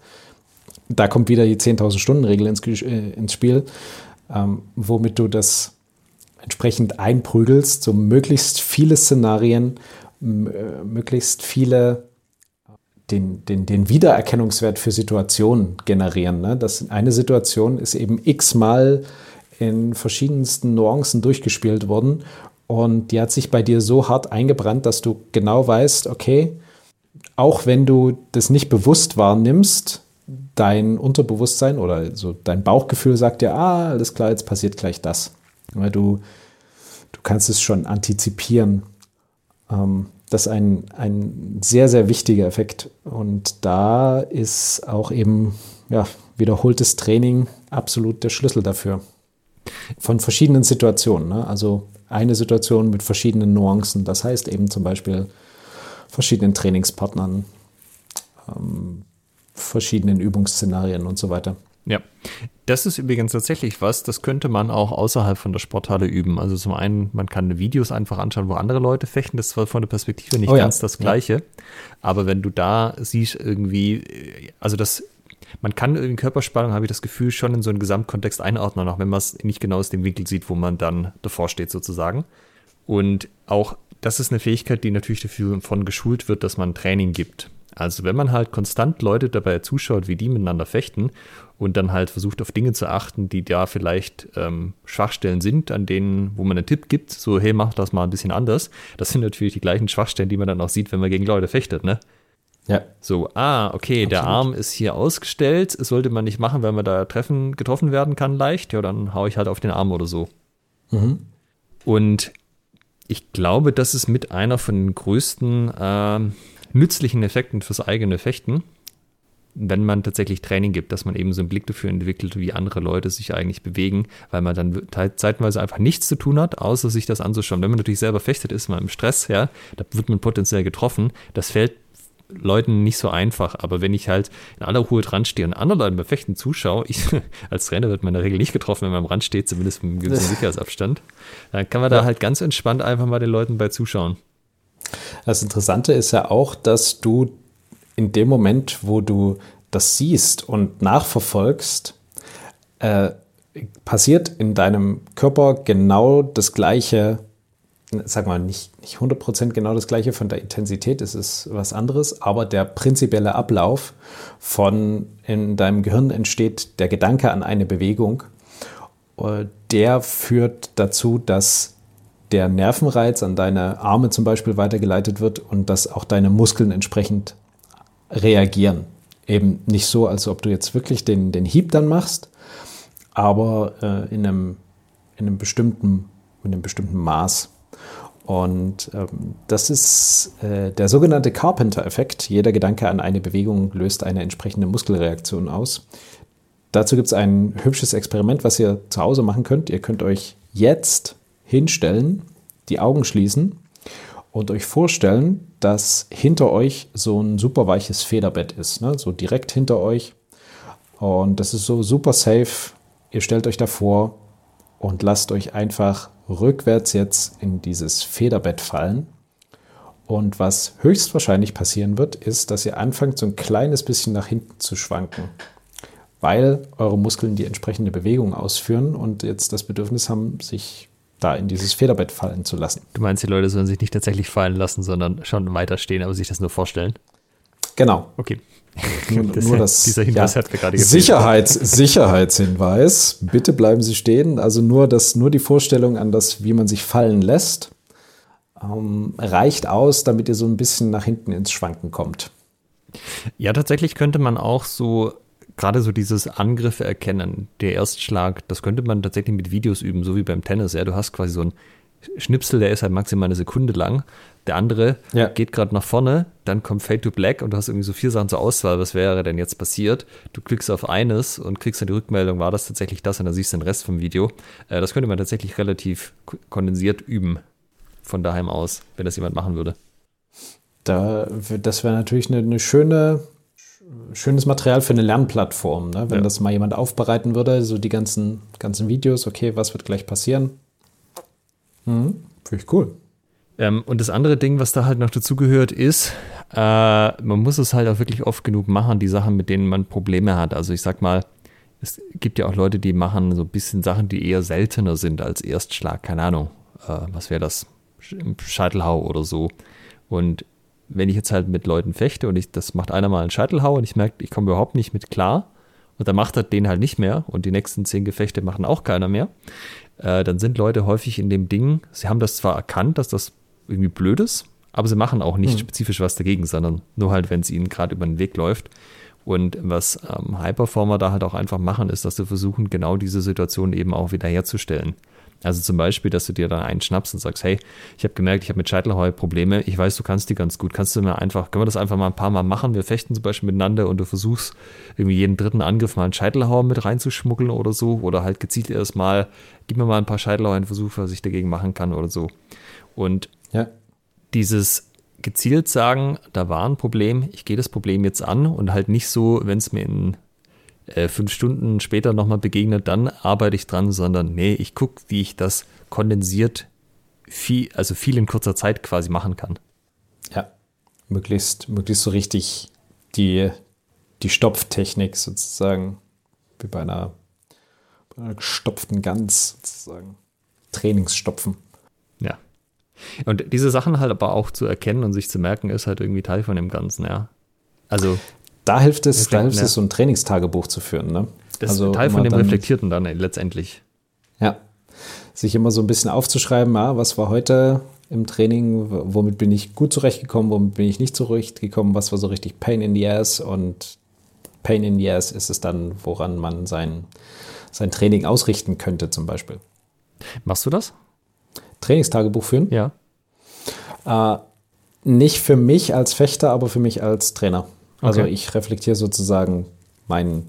Da kommt wieder die 10.000 Stunden Regel ins, äh, ins Spiel, ähm, womit du das entsprechend einprügelst, so möglichst viele Szenarien, äh, möglichst viele den, den, den Wiedererkennungswert für Situationen generieren. Ne? Das eine Situation ist eben x-mal in verschiedensten Nuancen durchgespielt worden und die hat sich bei dir so hart eingebrannt, dass du genau weißt, okay, auch wenn du das nicht bewusst wahrnimmst, dein Unterbewusstsein oder so dein Bauchgefühl sagt dir, ah, alles klar, jetzt passiert gleich das. Weil du, du kannst es schon antizipieren. Ähm, das ist ein, ein sehr, sehr wichtiger Effekt. Und da ist auch eben ja, wiederholtes Training absolut der Schlüssel dafür. Von verschiedenen Situationen. Ne? Also eine Situation mit verschiedenen Nuancen. Das heißt eben zum Beispiel verschiedenen Trainingspartnern, ähm, verschiedenen Übungsszenarien und so weiter. Ja, das ist übrigens tatsächlich was, das könnte man auch außerhalb von der Sporthalle üben. Also zum einen, man kann Videos einfach anschauen, wo andere Leute fechten. Das ist zwar von der Perspektive nicht oh ja. ganz das Gleiche, ja. aber wenn du da siehst irgendwie, also das, man kann in Körperspannung, habe ich das Gefühl, schon in so einen Gesamtkontext einordnen, auch wenn man es nicht genau aus dem Winkel sieht, wo man dann davor steht sozusagen. Und auch das ist eine Fähigkeit, die natürlich dafür von geschult wird, dass man Training gibt. Also wenn man halt konstant Leute dabei zuschaut, wie die miteinander fechten und dann halt versucht auf Dinge zu achten, die da vielleicht ähm, Schwachstellen sind, an denen, wo man einen Tipp gibt, so hey, mach das mal ein bisschen anders. Das sind natürlich die gleichen Schwachstellen, die man dann auch sieht, wenn man gegen Leute fechtet, ne? Ja. So, ah, okay, Absolut. der Arm ist hier ausgestellt, das sollte man nicht machen, wenn man da treffen, getroffen werden kann leicht, ja, dann hau ich halt auf den Arm oder so. Mhm. Und ich glaube, das ist mit einer von den größten äh, nützlichen Effekten fürs eigene Fechten, wenn man tatsächlich Training gibt, dass man eben so einen Blick dafür entwickelt, wie andere Leute sich eigentlich bewegen, weil man dann zeitweise einfach nichts zu tun hat, außer sich das anzuschauen. Wenn man natürlich selber fechtet, ist man im Stress, ja, da wird man potenziell getroffen. Das fällt Leuten nicht so einfach, aber wenn ich halt in aller Ruhe dran stehe und anderen Leuten beim Fechten zuschaue, ich, als Trainer wird man in der Regel nicht getroffen, wenn man am Rand steht, zumindest mit einem gewissen Sicherheitsabstand, dann kann man da halt ganz entspannt einfach mal den Leuten bei zuschauen. Das Interessante ist ja auch, dass du in dem Moment, wo du das siehst und nachverfolgst, äh, passiert in deinem Körper genau das Gleiche, sag mal, nicht, nicht 100% genau das Gleiche von der Intensität, es ist was anderes, aber der prinzipielle Ablauf von in deinem Gehirn entsteht der Gedanke an eine Bewegung, äh, der führt dazu, dass der Nervenreiz an deine Arme zum Beispiel weitergeleitet wird und dass auch deine Muskeln entsprechend reagieren. Eben nicht so, als ob du jetzt wirklich den, den Hieb dann machst, aber äh, in, einem, in, einem bestimmten, in einem bestimmten Maß. Und ähm, das ist äh, der sogenannte Carpenter-Effekt. Jeder Gedanke an eine Bewegung löst eine entsprechende Muskelreaktion aus. Dazu gibt es ein hübsches Experiment, was ihr zu Hause machen könnt. Ihr könnt euch jetzt hinstellen, die Augen schließen und euch vorstellen, dass hinter euch so ein super weiches Federbett ist, ne? so direkt hinter euch. Und das ist so super safe. Ihr stellt euch davor und lasst euch einfach rückwärts jetzt in dieses Federbett fallen. Und was höchstwahrscheinlich passieren wird, ist, dass ihr anfangt, so ein kleines bisschen nach hinten zu schwanken, weil eure Muskeln die entsprechende Bewegung ausführen und jetzt das Bedürfnis haben, sich da in dieses Federbett fallen zu lassen. Du meinst, die Leute sollen sich nicht tatsächlich fallen lassen, sondern schon weiter stehen, aber sich das nur vorstellen? Genau. Okay. Nur, das, nur das, dieser Hinweis ja, hat mir gerade Sicherheits, Sicherheitshinweis. Bitte bleiben Sie stehen. Also nur, das, nur die Vorstellung an das, wie man sich fallen lässt, ähm, reicht aus, damit ihr so ein bisschen nach hinten ins Schwanken kommt. Ja, tatsächlich könnte man auch so gerade so dieses Angriffe erkennen, der Erstschlag, das könnte man tatsächlich mit Videos üben, so wie beim Tennis. Ja, du hast quasi so einen Schnipsel, der ist halt maximal eine Sekunde lang. Der andere ja. geht gerade nach vorne, dann kommt Fade to Black und du hast irgendwie so vier Sachen zur Auswahl. Was wäre denn jetzt passiert? Du klickst auf eines und kriegst dann die Rückmeldung, war das tatsächlich das? Und dann siehst du den Rest vom Video. Äh, das könnte man tatsächlich relativ kondensiert üben von daheim aus, wenn das jemand machen würde. Da, das wäre natürlich eine, eine schöne schönes Material für eine Lernplattform, ne? wenn ja. das mal jemand aufbereiten würde, so die ganzen, ganzen Videos, okay, was wird gleich passieren. Mhm, Finde ich cool. Ähm, und das andere Ding, was da halt noch dazugehört, ist, äh, man muss es halt auch wirklich oft genug machen, die Sachen, mit denen man Probleme hat. Also ich sag mal, es gibt ja auch Leute, die machen so ein bisschen Sachen, die eher seltener sind als Erstschlag. Keine Ahnung, äh, was wäre das? Scheitelhau oder so. Und wenn ich jetzt halt mit Leuten fechte und ich, das macht einer mal einen Scheitelhau und ich merke, ich komme überhaupt nicht mit klar und dann macht er den halt nicht mehr und die nächsten zehn Gefechte machen auch keiner mehr, äh, dann sind Leute häufig in dem Ding, sie haben das zwar erkannt, dass das irgendwie blöd ist, aber sie machen auch nicht mhm. spezifisch was dagegen, sondern nur halt, wenn es ihnen gerade über den Weg läuft. Und was ähm, High-Performer da halt auch einfach machen, ist, dass sie versuchen, genau diese Situation eben auch wieder herzustellen. Also zum Beispiel, dass du dir dann einen schnappst und sagst, hey, ich habe gemerkt, ich habe mit Scheitelheu Probleme, ich weiß, du kannst die ganz gut. Kannst du mir einfach, können wir das einfach mal ein paar Mal machen? Wir fechten zum Beispiel miteinander und du versuchst irgendwie jeden dritten Angriff mal einen Scheitelhauer mit reinzuschmuggeln oder so. Oder halt gezielt erstmal, gib mir mal ein paar Scheitelhauer, einen Versuch, was ich dagegen machen kann oder so. Und ja. dieses gezielt sagen, da war ein Problem, ich gehe das Problem jetzt an und halt nicht so, wenn es mir in äh, fünf Stunden später nochmal begegnet, dann arbeite ich dran, sondern nee, ich gucke, wie ich das kondensiert viel, also viel in kurzer Zeit quasi machen kann. Ja, möglichst, möglichst so richtig die, die Stopftechnik sozusagen, wie bei einer, bei einer gestopften Gans sozusagen. Trainingsstopfen. Ja. Und diese Sachen halt aber auch zu erkennen und sich zu merken, ist halt irgendwie Teil von dem Ganzen, ja. Also da hilft es, da hilft es, so ein Trainingstagebuch zu führen. Ne? Das also, ist Teil von dem dann, Reflektierten dann letztendlich. Ja. Sich immer so ein bisschen aufzuschreiben, ja, was war heute im Training, womit bin ich gut zurechtgekommen, womit bin ich nicht zurechtgekommen, was war so richtig Pain in the Ass und Pain in the Ass ist es dann, woran man sein, sein Training ausrichten könnte, zum Beispiel. Machst du das? Trainingstagebuch führen? Ja. Äh, nicht für mich als Fechter, aber für mich als Trainer. Also okay. ich reflektiere sozusagen mein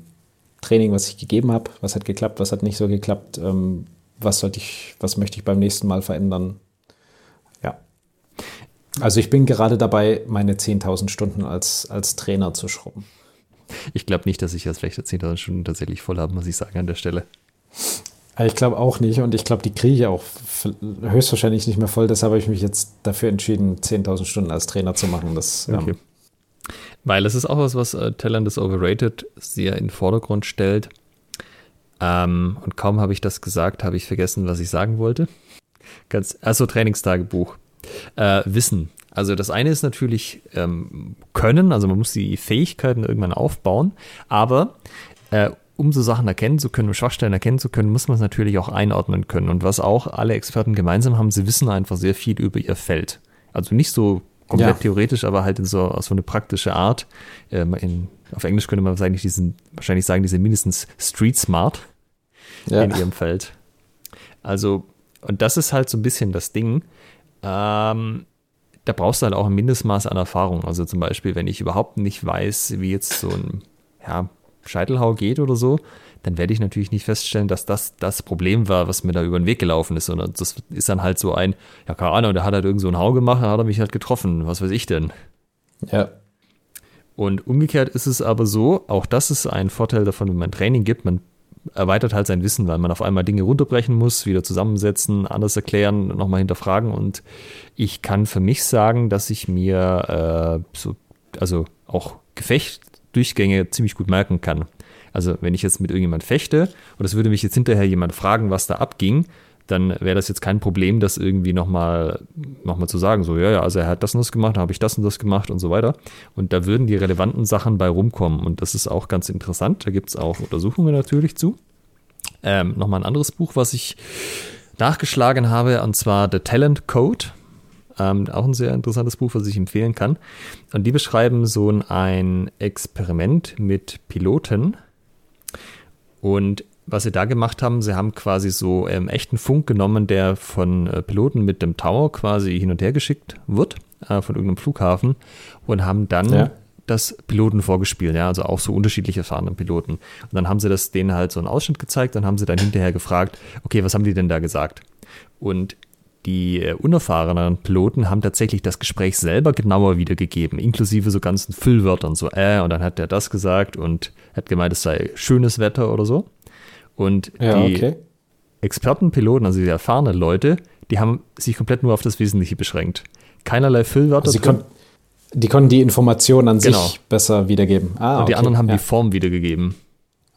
Training, was ich gegeben habe, was hat geklappt, was hat nicht so geklappt, ähm, was sollte ich, was möchte ich beim nächsten Mal verändern. Ja. Also ich bin gerade dabei, meine 10.000 Stunden als, als Trainer zu schrubben. Ich glaube nicht, dass ich als vielleicht 10.000 Stunden tatsächlich voll habe, muss ich sagen, an der Stelle. Ich glaube auch nicht und ich glaube, die kriege ich auch höchstwahrscheinlich nicht mehr voll. Deshalb habe ich mich jetzt dafür entschieden, 10.000 Stunden als Trainer zu machen. Das, okay. ähm, weil es ist auch was, was äh, Talent is Overrated sehr in den Vordergrund stellt. Ähm, und kaum habe ich das gesagt, habe ich vergessen, was ich sagen wollte. Ganz, also Trainingstagebuch. Äh, Wissen. Also das eine ist natürlich ähm, Können, also man muss die Fähigkeiten irgendwann aufbauen, aber äh, um so Sachen erkennen zu können, um Schwachstellen erkennen zu können, muss man es natürlich auch einordnen können. Und was auch alle Experten gemeinsam haben, sie wissen einfach sehr viel über ihr Feld. Also nicht so komplett ja. theoretisch, aber halt in so, so eine praktische Art. Ähm, in, auf Englisch könnte man wahrscheinlich, diesen, wahrscheinlich sagen, die sind mindestens street smart ja. in ihrem Feld. Also, und das ist halt so ein bisschen das Ding. Ähm, da brauchst du halt auch ein Mindestmaß an Erfahrung. Also zum Beispiel, wenn ich überhaupt nicht weiß, wie jetzt so ein ja, Scheitelhau geht oder so, dann werde ich natürlich nicht feststellen, dass das das Problem war, was mir da über den Weg gelaufen ist, sondern das ist dann halt so ein, ja, keine Ahnung, der hat halt irgend so einen Hau gemacht, da hat er mich halt getroffen, was weiß ich denn. Ja. Und umgekehrt ist es aber so, auch das ist ein Vorteil davon, wenn man Training gibt, man erweitert halt sein Wissen, weil man auf einmal Dinge runterbrechen muss, wieder zusammensetzen, anders erklären, nochmal hinterfragen. Und ich kann für mich sagen, dass ich mir äh, so, also auch Gefechtdurchgänge ziemlich gut merken kann. Also wenn ich jetzt mit irgendjemand fechte und es würde mich jetzt hinterher jemand fragen, was da abging, dann wäre das jetzt kein Problem, das irgendwie nochmal noch mal zu sagen, so, ja, ja, also er hat das und das gemacht, habe ich das und das gemacht und so weiter. Und da würden die relevanten Sachen bei rumkommen. Und das ist auch ganz interessant. Da gibt es auch Untersuchungen natürlich zu. Ähm, nochmal ein anderes Buch, was ich nachgeschlagen habe, und zwar The Talent Code. Ähm, auch ein sehr interessantes Buch, was ich empfehlen kann. Und die beschreiben so ein Experiment mit Piloten, und was sie da gemacht haben, sie haben quasi so ähm, echten Funk genommen, der von äh, Piloten mit dem Tower quasi hin und her geschickt wird, äh, von irgendeinem Flughafen, und haben dann ja. das Piloten vorgespielt, ja, also auch so unterschiedlich erfahrenen Piloten. Und dann haben sie das denen halt so einen Ausschnitt gezeigt, dann haben sie dann hinterher gefragt, okay, was haben die denn da gesagt? Und die äh, unerfahrenen Piloten haben tatsächlich das Gespräch selber genauer wiedergegeben, inklusive so ganzen Füllwörtern, so äh, und dann hat der das gesagt und hat gemeint, es sei schönes Wetter oder so. Und ja, die okay. Expertenpiloten, also die erfahrenen Leute, die haben sich komplett nur auf das Wesentliche beschränkt. Keinerlei Füllwörter. Also kon die konnten die Informationen an genau. sich besser wiedergeben. Ah, und die okay. anderen haben ja. die Form wiedergegeben.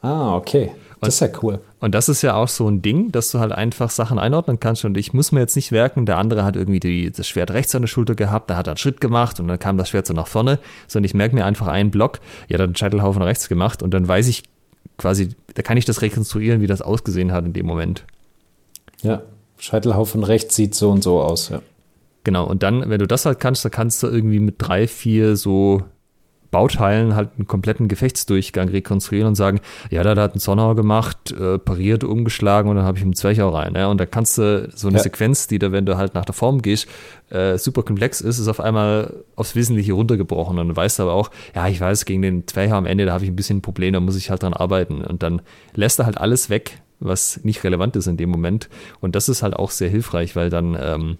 Ah, okay. Das ist ja cool. Und das ist ja auch so ein Ding, dass du halt einfach Sachen einordnen kannst. Und ich muss mir jetzt nicht werken, der andere hat irgendwie die, das Schwert rechts an der Schulter gehabt, da hat er einen Schritt gemacht und dann kam das Schwert so nach vorne. Sondern ich merke mir einfach einen Block, ja, dann Scheitelhaufen rechts gemacht und dann weiß ich quasi, da kann ich das rekonstruieren, wie das ausgesehen hat in dem Moment. Ja, Scheitelhaufen rechts sieht so und so aus, ja. Genau, und dann, wenn du das halt kannst, dann kannst du irgendwie mit drei, vier so Bauteilen halt einen kompletten Gefechtsdurchgang rekonstruieren und sagen, ja, da, hat ein Sonnau gemacht, äh, pariert, umgeschlagen und dann habe ich einen Zwerchau rein. Ja? Und da kannst du so eine ja. Sequenz, die da, wenn du halt nach der Form gehst, äh, super komplex ist, ist auf einmal aufs Wesentliche runtergebrochen. Und du weißt aber auch, ja, ich weiß, gegen den Zwerchau am Ende, da habe ich ein bisschen ein Problem, da muss ich halt dran arbeiten. Und dann lässt er halt alles weg, was nicht relevant ist in dem Moment. Und das ist halt auch sehr hilfreich, weil dann, ähm,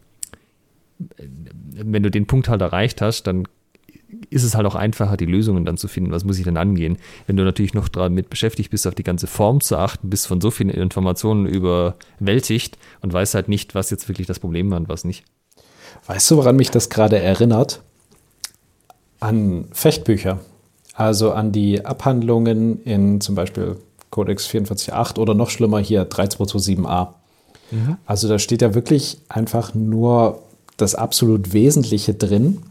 wenn du den Punkt halt erreicht hast, dann ist es halt auch einfacher, die Lösungen dann zu finden. Was muss ich denn angehen? Wenn du natürlich noch damit beschäftigt bist, auf die ganze Form zu achten, bist von so vielen Informationen überwältigt und weißt halt nicht, was jetzt wirklich das Problem war und was nicht. Weißt du, woran mich das gerade erinnert? An Fechtbücher. Also an die Abhandlungen in zum Beispiel Codex 44.8 oder noch schlimmer hier 3227a. Mhm. Also da steht ja wirklich einfach nur das absolut Wesentliche drin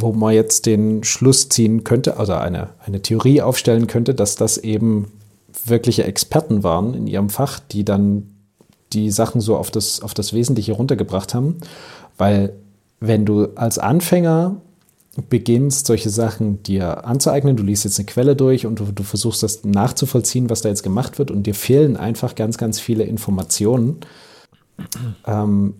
wo man jetzt den Schluss ziehen könnte, also eine, eine Theorie aufstellen könnte, dass das eben wirkliche Experten waren in ihrem Fach, die dann die Sachen so auf das, auf das Wesentliche runtergebracht haben. Weil wenn du als Anfänger beginnst, solche Sachen dir anzueignen, du liest jetzt eine Quelle durch und du, du versuchst das nachzuvollziehen, was da jetzt gemacht wird und dir fehlen einfach ganz, ganz viele Informationen, ähm,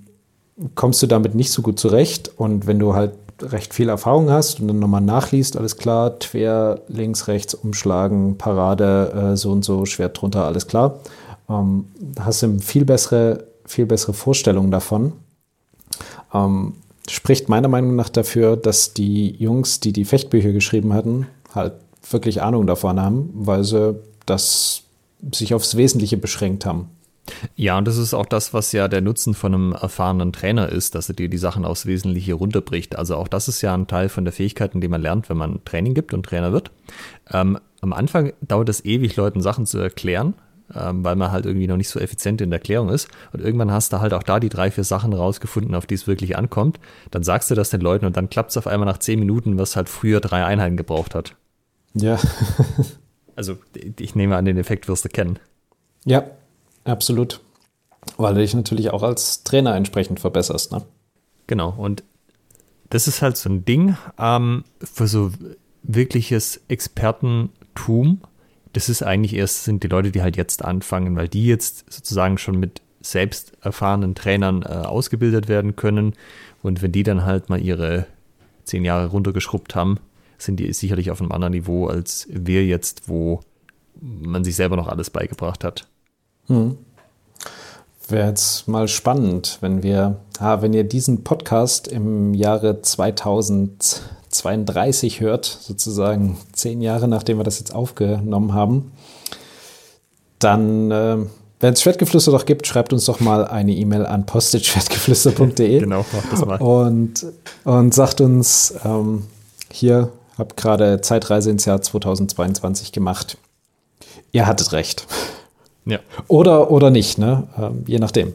kommst du damit nicht so gut zurecht. Und wenn du halt recht viel Erfahrung hast und dann nochmal nachliest, alles klar, quer, links, rechts, umschlagen, Parade, äh, so und so, Schwert drunter, alles klar. Ähm, hast du viel bessere, viel bessere Vorstellung davon. Ähm, spricht meiner Meinung nach dafür, dass die Jungs, die die Fechtbücher geschrieben hatten, halt wirklich Ahnung davon haben, weil sie das sich aufs Wesentliche beschränkt haben. Ja, und das ist auch das, was ja der Nutzen von einem erfahrenen Trainer ist, dass er dir die Sachen aufs Wesentliche runterbricht. Also auch das ist ja ein Teil von der Fähigkeiten, die man lernt, wenn man Training gibt und Trainer wird. Ähm, am Anfang dauert es ewig, Leuten Sachen zu erklären, ähm, weil man halt irgendwie noch nicht so effizient in der Erklärung ist. Und irgendwann hast du halt auch da die drei, vier Sachen rausgefunden, auf die es wirklich ankommt. Dann sagst du das den Leuten und dann klappt es auf einmal nach zehn Minuten, was halt früher drei Einheiten gebraucht hat. Ja. also ich nehme an, den Effekt wirst du kennen. Ja, Absolut. Weil du dich natürlich auch als Trainer entsprechend verbesserst, ne? Genau. Und das ist halt so ein Ding ähm, für so wirkliches Expertentum. Das ist eigentlich erst, sind die Leute, die halt jetzt anfangen, weil die jetzt sozusagen schon mit selbst erfahrenen Trainern äh, ausgebildet werden können. Und wenn die dann halt mal ihre zehn Jahre runtergeschrubbt haben, sind die sicherlich auf einem anderen Niveau als wir jetzt, wo man sich selber noch alles beigebracht hat. Hm. Wäre jetzt mal spannend, wenn wir, ah, wenn ihr diesen Podcast im Jahre 2032 hört, sozusagen zehn Jahre nachdem wir das jetzt aufgenommen haben, dann, äh, wenn es Schwertgeflüster doch gibt, schreibt uns doch mal eine E-Mail an postage.schwertgeflüster.de. genau, macht das mal. Und, und sagt uns, ähm, hier, habt gerade Zeitreise ins Jahr 2022 gemacht. Ihr hattet recht. Ja. Oder, oder nicht, ne? Ähm, je nachdem.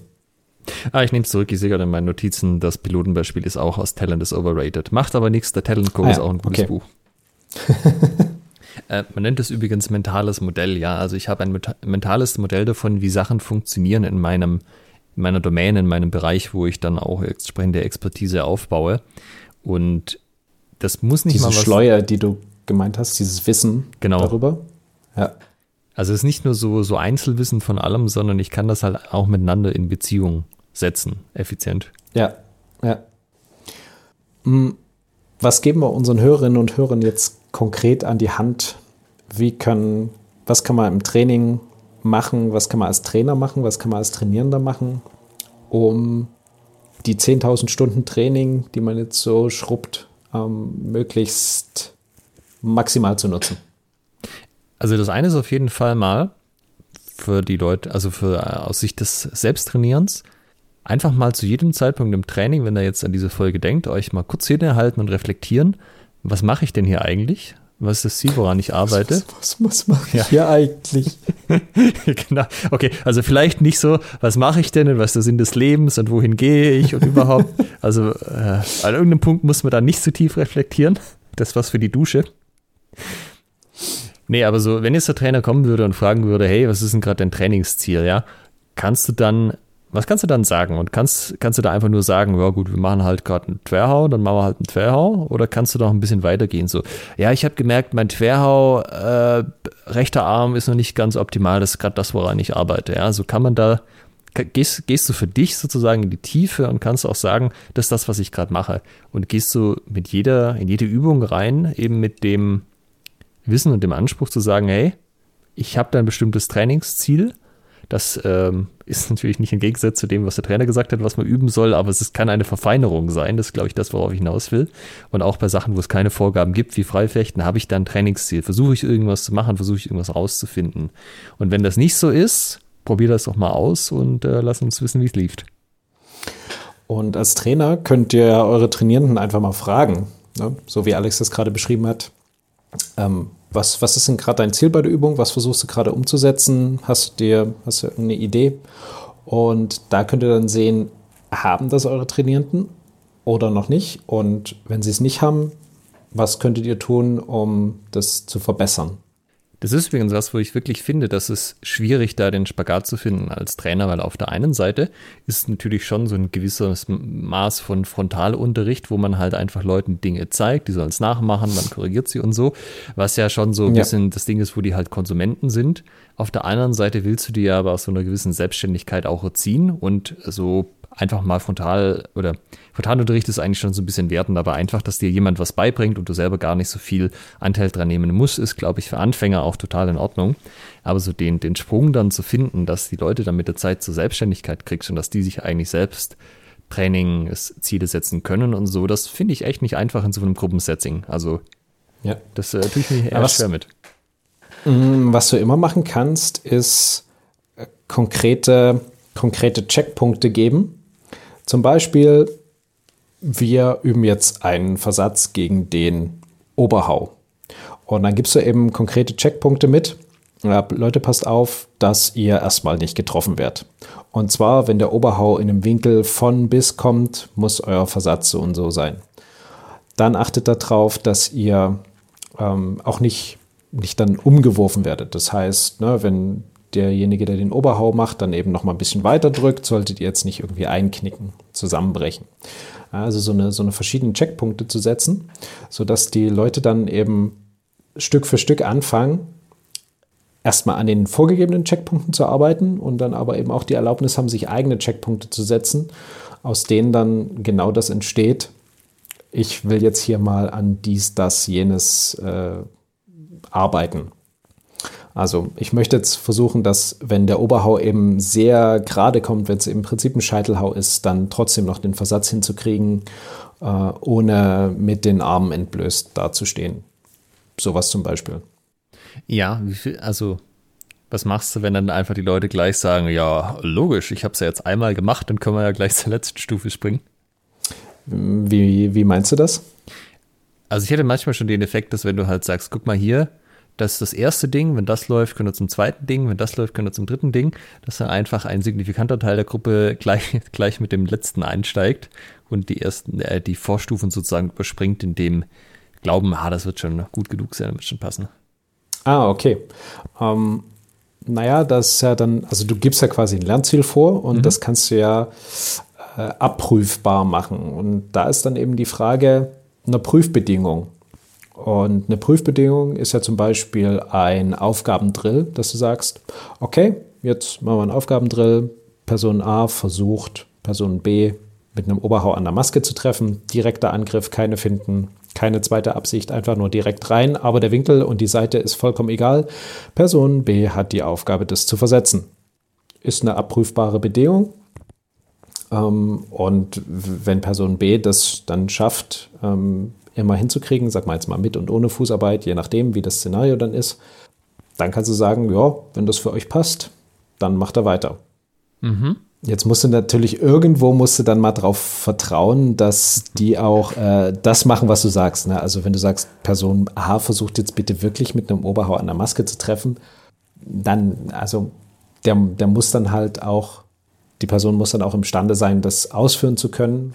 Ah, ich nehme es zurück, ich sehe gerade in meinen Notizen, das Pilotenbeispiel ist auch aus Talent is Overrated. Macht aber nichts, der Talent Code ah, ist auch ein gutes okay. Buch. äh, man nennt es übrigens mentales Modell, ja. Also ich habe ein mentales Modell davon, wie Sachen funktionieren in meinem, in meiner Domäne, in meinem Bereich, wo ich dann auch entsprechende Expertise aufbaue. Und das muss nicht Diese mal was. Schleuer, die du gemeint hast, dieses Wissen genau. darüber. Ja. Also es ist nicht nur so, so Einzelwissen von allem, sondern ich kann das halt auch miteinander in Beziehung setzen, effizient. Ja, ja. Hm, was geben wir unseren Hörerinnen und Hörern jetzt konkret an die Hand? Wie können, was kann man im Training machen? Was kann man als Trainer machen? Was kann man als Trainierender machen, um die 10.000 Stunden Training, die man jetzt so schrubbt, ähm, möglichst maximal zu nutzen? Also das eine ist auf jeden Fall mal für die Leute, also für äh, aus Sicht des Selbsttrainierens, einfach mal zu jedem Zeitpunkt im Training, wenn ihr jetzt an diese Folge denkt, euch mal kurz halten und reflektieren, was mache ich denn hier eigentlich? Was ist das Ziel, woran ich arbeite? Was, was, was mache ich ja. hier eigentlich? genau. Okay, also vielleicht nicht so, was mache ich denn und was ist der Sinn des Lebens und wohin gehe ich und überhaupt. Also äh, an irgendeinem Punkt muss man da nicht zu so tief reflektieren. Das was für die Dusche. Nee, aber so, wenn jetzt der Trainer kommen würde und fragen würde, hey, was ist denn gerade dein Trainingsziel, ja? Kannst du dann, was kannst du dann sagen? Und kannst, kannst du da einfach nur sagen, ja gut, wir machen halt gerade einen Twerhau, dann machen wir halt einen Twerhau? Oder kannst du noch ein bisschen weitergehen? So, ja, ich habe gemerkt, mein Twerhau, äh, rechter Arm ist noch nicht ganz optimal, das ist gerade das, woran ich arbeite, ja? So kann man da, gehst, gehst du für dich sozusagen in die Tiefe und kannst auch sagen, das ist das, was ich gerade mache. Und gehst du mit jeder, in jede Übung rein, eben mit dem Wissen und dem Anspruch zu sagen, hey, ich habe da ein bestimmtes Trainingsziel. Das ähm, ist natürlich nicht im Gegensatz zu dem, was der Trainer gesagt hat, was man üben soll, aber es ist, kann eine Verfeinerung sein. Das ist, glaube ich, das, worauf ich hinaus will. Und auch bei Sachen, wo es keine Vorgaben gibt, wie Freifechten, habe ich da ein Trainingsziel. Versuche ich irgendwas zu machen, versuche ich irgendwas rauszufinden. Und wenn das nicht so ist, probier das doch mal aus und äh, lass uns wissen, wie es lief. Und als Trainer könnt ihr eure Trainierenden einfach mal fragen, ne? so wie Alex das gerade beschrieben hat. Ähm, was, was ist denn gerade dein Ziel bei der Übung? Was versuchst du gerade umzusetzen? Hast du dir hast du eine Idee? Und da könnt ihr dann sehen, haben das eure Trainierenden oder noch nicht? Und wenn sie es nicht haben, was könntet ihr tun, um das zu verbessern? Das ist übrigens was, wo ich wirklich finde, dass es schwierig, da den Spagat zu finden als Trainer, weil auf der einen Seite ist natürlich schon so ein gewisses Maß von Frontalunterricht, wo man halt einfach Leuten Dinge zeigt, die sollen es nachmachen, man korrigiert sie und so, was ja schon so ein ja. bisschen das Ding ist, wo die halt Konsumenten sind. Auf der anderen Seite willst du die ja aber aus so einer gewissen Selbstständigkeit auch erziehen und so einfach mal frontal oder Frontalunterricht ist eigentlich schon so ein bisschen wertend, aber einfach, dass dir jemand was beibringt und du selber gar nicht so viel Anteil dran nehmen musst, ist, glaube ich, für Anfänger auch total in Ordnung. Aber so den, den Sprung dann zu finden, dass die Leute dann mit der Zeit zur Selbstständigkeit kriegst und dass die sich eigentlich selbst Trainingsziele setzen können und so, das finde ich echt nicht einfach in so einem Gruppensetting. Also, ja. das äh, tue ich mir eher was, schwer mit. Mm, was du immer machen kannst, ist äh, konkrete, konkrete Checkpunkte geben zum Beispiel, wir üben jetzt einen Versatz gegen den Oberhau. Und dann gibst du eben konkrete Checkpunkte mit. Leute, passt auf, dass ihr erstmal nicht getroffen werdet. Und zwar, wenn der Oberhau in einem Winkel von bis kommt, muss euer Versatz so und so sein. Dann achtet darauf, dass ihr ähm, auch nicht, nicht dann umgeworfen werdet. Das heißt, ne, wenn derjenige, der den Oberhau macht, dann eben noch mal ein bisschen weiter drückt, solltet ihr jetzt nicht irgendwie einknicken, zusammenbrechen. Also so eine, so eine verschiedene Checkpunkte zu setzen, sodass die Leute dann eben Stück für Stück anfangen, erstmal an den vorgegebenen Checkpunkten zu arbeiten und dann aber eben auch die Erlaubnis haben, sich eigene Checkpunkte zu setzen, aus denen dann genau das entsteht. Ich will jetzt hier mal an dies, das, jenes äh, arbeiten. Also ich möchte jetzt versuchen, dass wenn der Oberhau eben sehr gerade kommt, wenn es im Prinzip ein Scheitelhau ist, dann trotzdem noch den Versatz hinzukriegen, äh, ohne mit den Armen entblößt dazustehen. Sowas zum Beispiel. Ja, wie viel, also was machst du, wenn dann einfach die Leute gleich sagen, ja, logisch, ich habe es ja jetzt einmal gemacht, dann können wir ja gleich zur letzten Stufe springen? Wie, wie meinst du das? Also ich hätte manchmal schon den Effekt, dass wenn du halt sagst, guck mal hier, das ist das erste Ding, wenn das läuft, können wir zum zweiten Ding, wenn das läuft, können wir zum dritten Ding, dass dann einfach ein signifikanter Teil der Gruppe gleich, gleich mit dem letzten einsteigt und die ersten, äh, die Vorstufen sozusagen überspringt, in dem Glauben, ah, das wird schon gut genug sein, das wird schon passen. Ah, okay. Ähm, naja, das ist ja dann, also du gibst ja quasi ein Lernziel vor und mhm. das kannst du ja äh, abprüfbar machen. Und da ist dann eben die Frage einer Prüfbedingung. Und eine Prüfbedingung ist ja zum Beispiel ein Aufgabendrill, dass du sagst, okay, jetzt machen wir einen Aufgabendrill. Person A versucht Person B mit einem Oberhau an der Maske zu treffen. Direkter Angriff, keine Finden, keine zweite Absicht, einfach nur direkt rein. Aber der Winkel und die Seite ist vollkommen egal. Person B hat die Aufgabe, das zu versetzen. Ist eine abprüfbare Bedingung. Ähm, und wenn Person B das dann schafft, ähm, immer hinzukriegen, sag mal jetzt mal mit und ohne Fußarbeit, je nachdem, wie das Szenario dann ist, dann kannst du sagen, ja, wenn das für euch passt, dann macht er weiter. Mhm. Jetzt musst du natürlich irgendwo musst du dann mal darauf vertrauen, dass die auch äh, das machen, was du sagst. Ne? Also wenn du sagst, Person A versucht jetzt bitte wirklich mit einem Oberhau an der Maske zu treffen, dann, also der, der muss dann halt auch, die Person muss dann auch imstande sein, das ausführen zu können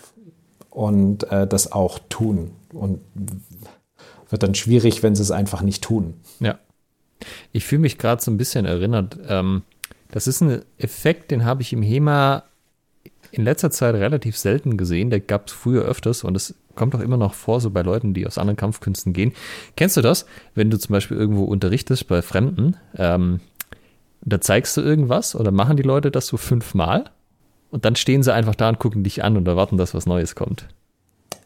und äh, das auch tun und wird dann schwierig, wenn sie es einfach nicht tun. Ja. Ich fühle mich gerade so ein bisschen erinnert. Ähm, das ist ein Effekt, den habe ich im HEMA in letzter Zeit relativ selten gesehen. Der gab es früher öfters und es kommt auch immer noch vor, so bei Leuten, die aus anderen Kampfkünsten gehen. Kennst du das, wenn du zum Beispiel irgendwo unterrichtest bei Fremden? Ähm, da zeigst du irgendwas oder machen die Leute das so fünfmal und dann stehen sie einfach da und gucken dich an und erwarten, dass was Neues kommt.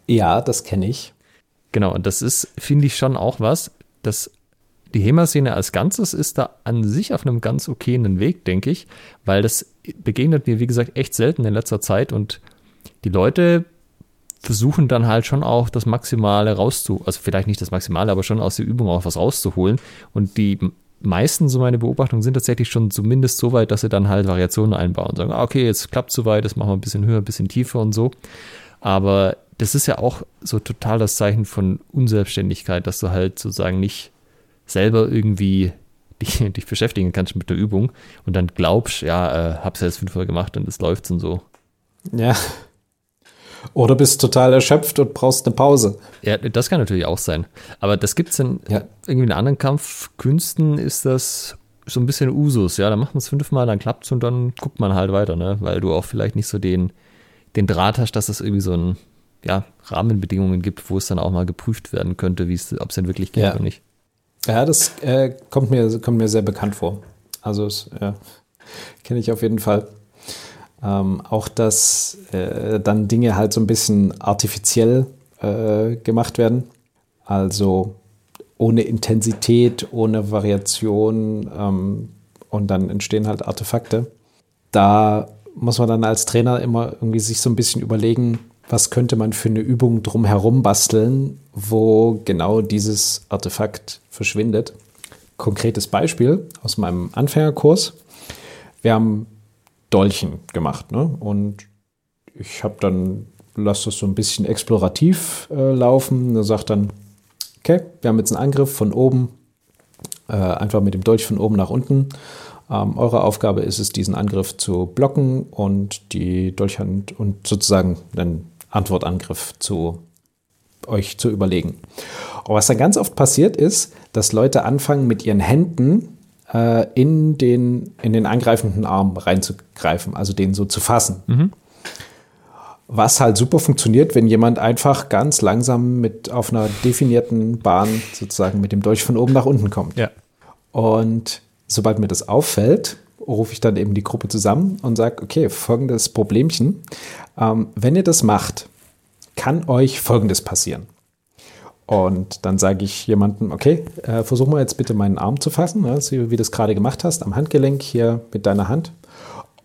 Ja, das kenne ich. Genau, und das ist, finde ich, schon auch was, dass die HEMA-Szene als Ganzes ist da an sich auf einem ganz okayen Weg, denke ich, weil das begegnet mir, wie gesagt, echt selten in letzter Zeit und die Leute versuchen dann halt schon auch das Maximale rauszu, also vielleicht nicht das Maximale, aber schon aus der Übung auch was rauszuholen. Und die meisten, so meine Beobachtungen, sind tatsächlich schon zumindest so weit, dass sie dann halt Variationen einbauen und sagen, ah, okay, jetzt klappt soweit, das machen wir ein bisschen höher, ein bisschen tiefer und so. Aber das ist ja auch so total das Zeichen von Unselbstständigkeit, dass du halt sozusagen nicht selber irgendwie dich, dich beschäftigen kannst mit der Übung und dann glaubst, ja, äh, hab's ja jetzt fünfmal gemacht und es läuft und so. Ja. Oder bist total erschöpft und brauchst eine Pause. Ja, das kann natürlich auch sein. Aber das gibt es in ja. irgendwie in anderen Kampfkünsten ist das so ein bisschen Usus, ja. Da macht man es fünfmal, dann klappt es und dann guckt man halt weiter, ne? Weil du auch vielleicht nicht so den, den Draht hast, dass es irgendwie so ein, ja, Rahmenbedingungen gibt, wo es dann auch mal geprüft werden könnte, ob es denn wirklich geht ja. oder nicht. Ja, das äh, kommt, mir, kommt mir sehr bekannt vor. Also, ja, kenne ich auf jeden Fall. Ähm, auch, dass äh, dann Dinge halt so ein bisschen artifiziell äh, gemacht werden. Also ohne Intensität, ohne Variation ähm, und dann entstehen halt Artefakte. Da muss man dann als Trainer immer irgendwie sich so ein bisschen überlegen, was könnte man für eine Übung drumherum basteln, wo genau dieses Artefakt verschwindet. Konkretes Beispiel aus meinem Anfängerkurs. Wir haben Dolchen gemacht. Ne? Und ich habe dann, lasse das so ein bisschen explorativ äh, laufen. Er sagt dann, okay, wir haben jetzt einen Angriff von oben, äh, einfach mit dem Dolch von oben nach unten. Ähm, eure Aufgabe ist es, diesen Angriff zu blocken und die Dolchhand und sozusagen einen Antwortangriff zu euch zu überlegen. Und was dann ganz oft passiert ist, dass Leute anfangen mit ihren Händen äh, in, den, in den angreifenden Arm reinzugreifen, also den so zu fassen. Mhm. Was halt super funktioniert, wenn jemand einfach ganz langsam mit auf einer definierten Bahn sozusagen mit dem Dolch von oben nach unten kommt. Ja. Und sobald mir das auffällt, rufe ich dann eben die Gruppe zusammen und sage, okay, folgendes Problemchen. Ähm, wenn ihr das macht, kann euch folgendes passieren. Und dann sage ich jemandem, okay, äh, versuch mal jetzt bitte meinen Arm zu fassen, ne, wie du das gerade gemacht hast, am Handgelenk hier mit deiner Hand.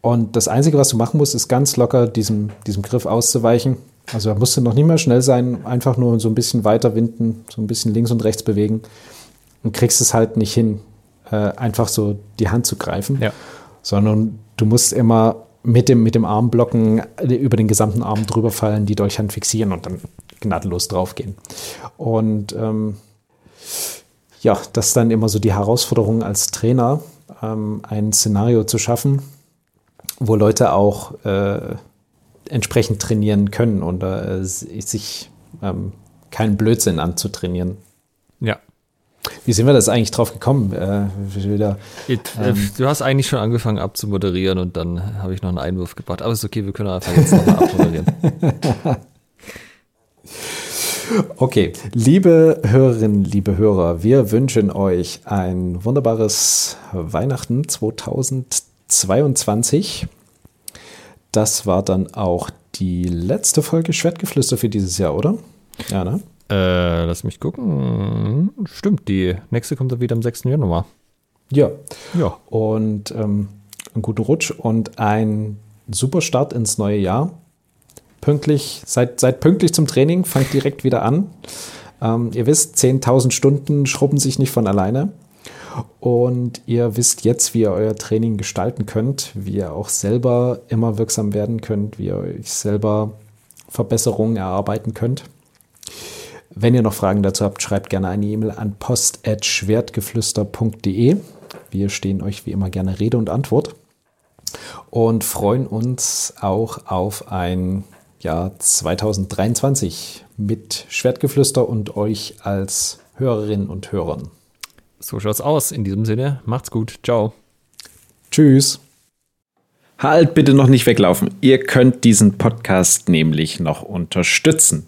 Und das Einzige, was du machen musst, ist ganz locker diesem, diesem Griff auszuweichen. Also da musst du noch nicht mehr schnell sein, einfach nur so ein bisschen weiter winden, so ein bisschen links und rechts bewegen und kriegst es halt nicht hin, äh, einfach so die Hand zu greifen, ja. sondern du musst immer mit dem, mit dem Arm blocken, äh, über den gesamten Arm drüber fallen, die Dolchhand fixieren und dann gnadenlos draufgehen. Und ähm, ja, das ist dann immer so die Herausforderung als Trainer, ähm, ein Szenario zu schaffen, wo Leute auch äh, entsprechend trainieren können und äh, sich ähm, keinen Blödsinn anzutrainieren. Wie sind wir das eigentlich drauf gekommen? Äh, wieder, äh, ähm, du hast eigentlich schon angefangen abzumoderieren und dann habe ich noch einen Einwurf gebracht. Aber es ist okay, wir können einfach jetzt nochmal abmoderieren. Okay, liebe Hörerinnen, liebe Hörer, wir wünschen euch ein wunderbares Weihnachten 2022. Das war dann auch die letzte Folge Schwertgeflüster für dieses Jahr, oder? Ja, ne? Äh, lass mich gucken. Stimmt, die nächste kommt dann wieder am 6. Januar. Ja. Ja. Und ähm, einen guten Rutsch und ein super Start ins neue Jahr pünktlich, seid, seid pünktlich zum Training, fangt direkt wieder an. Ähm, ihr wisst, 10.000 Stunden schrubben sich nicht von alleine. Und ihr wisst jetzt, wie ihr euer Training gestalten könnt, wie ihr auch selber immer wirksam werden könnt, wie ihr euch selber Verbesserungen erarbeiten könnt. Wenn ihr noch Fragen dazu habt, schreibt gerne eine E-Mail an post.schwertgeflüster.de. Wir stehen euch wie immer gerne Rede und Antwort und freuen uns auch auf ein Jahr 2023 mit Schwertgeflüster und euch als Hörerinnen und Hörern. So schaut's aus. In diesem Sinne, macht's gut. Ciao. Tschüss. Halt bitte noch nicht weglaufen. Ihr könnt diesen Podcast nämlich noch unterstützen.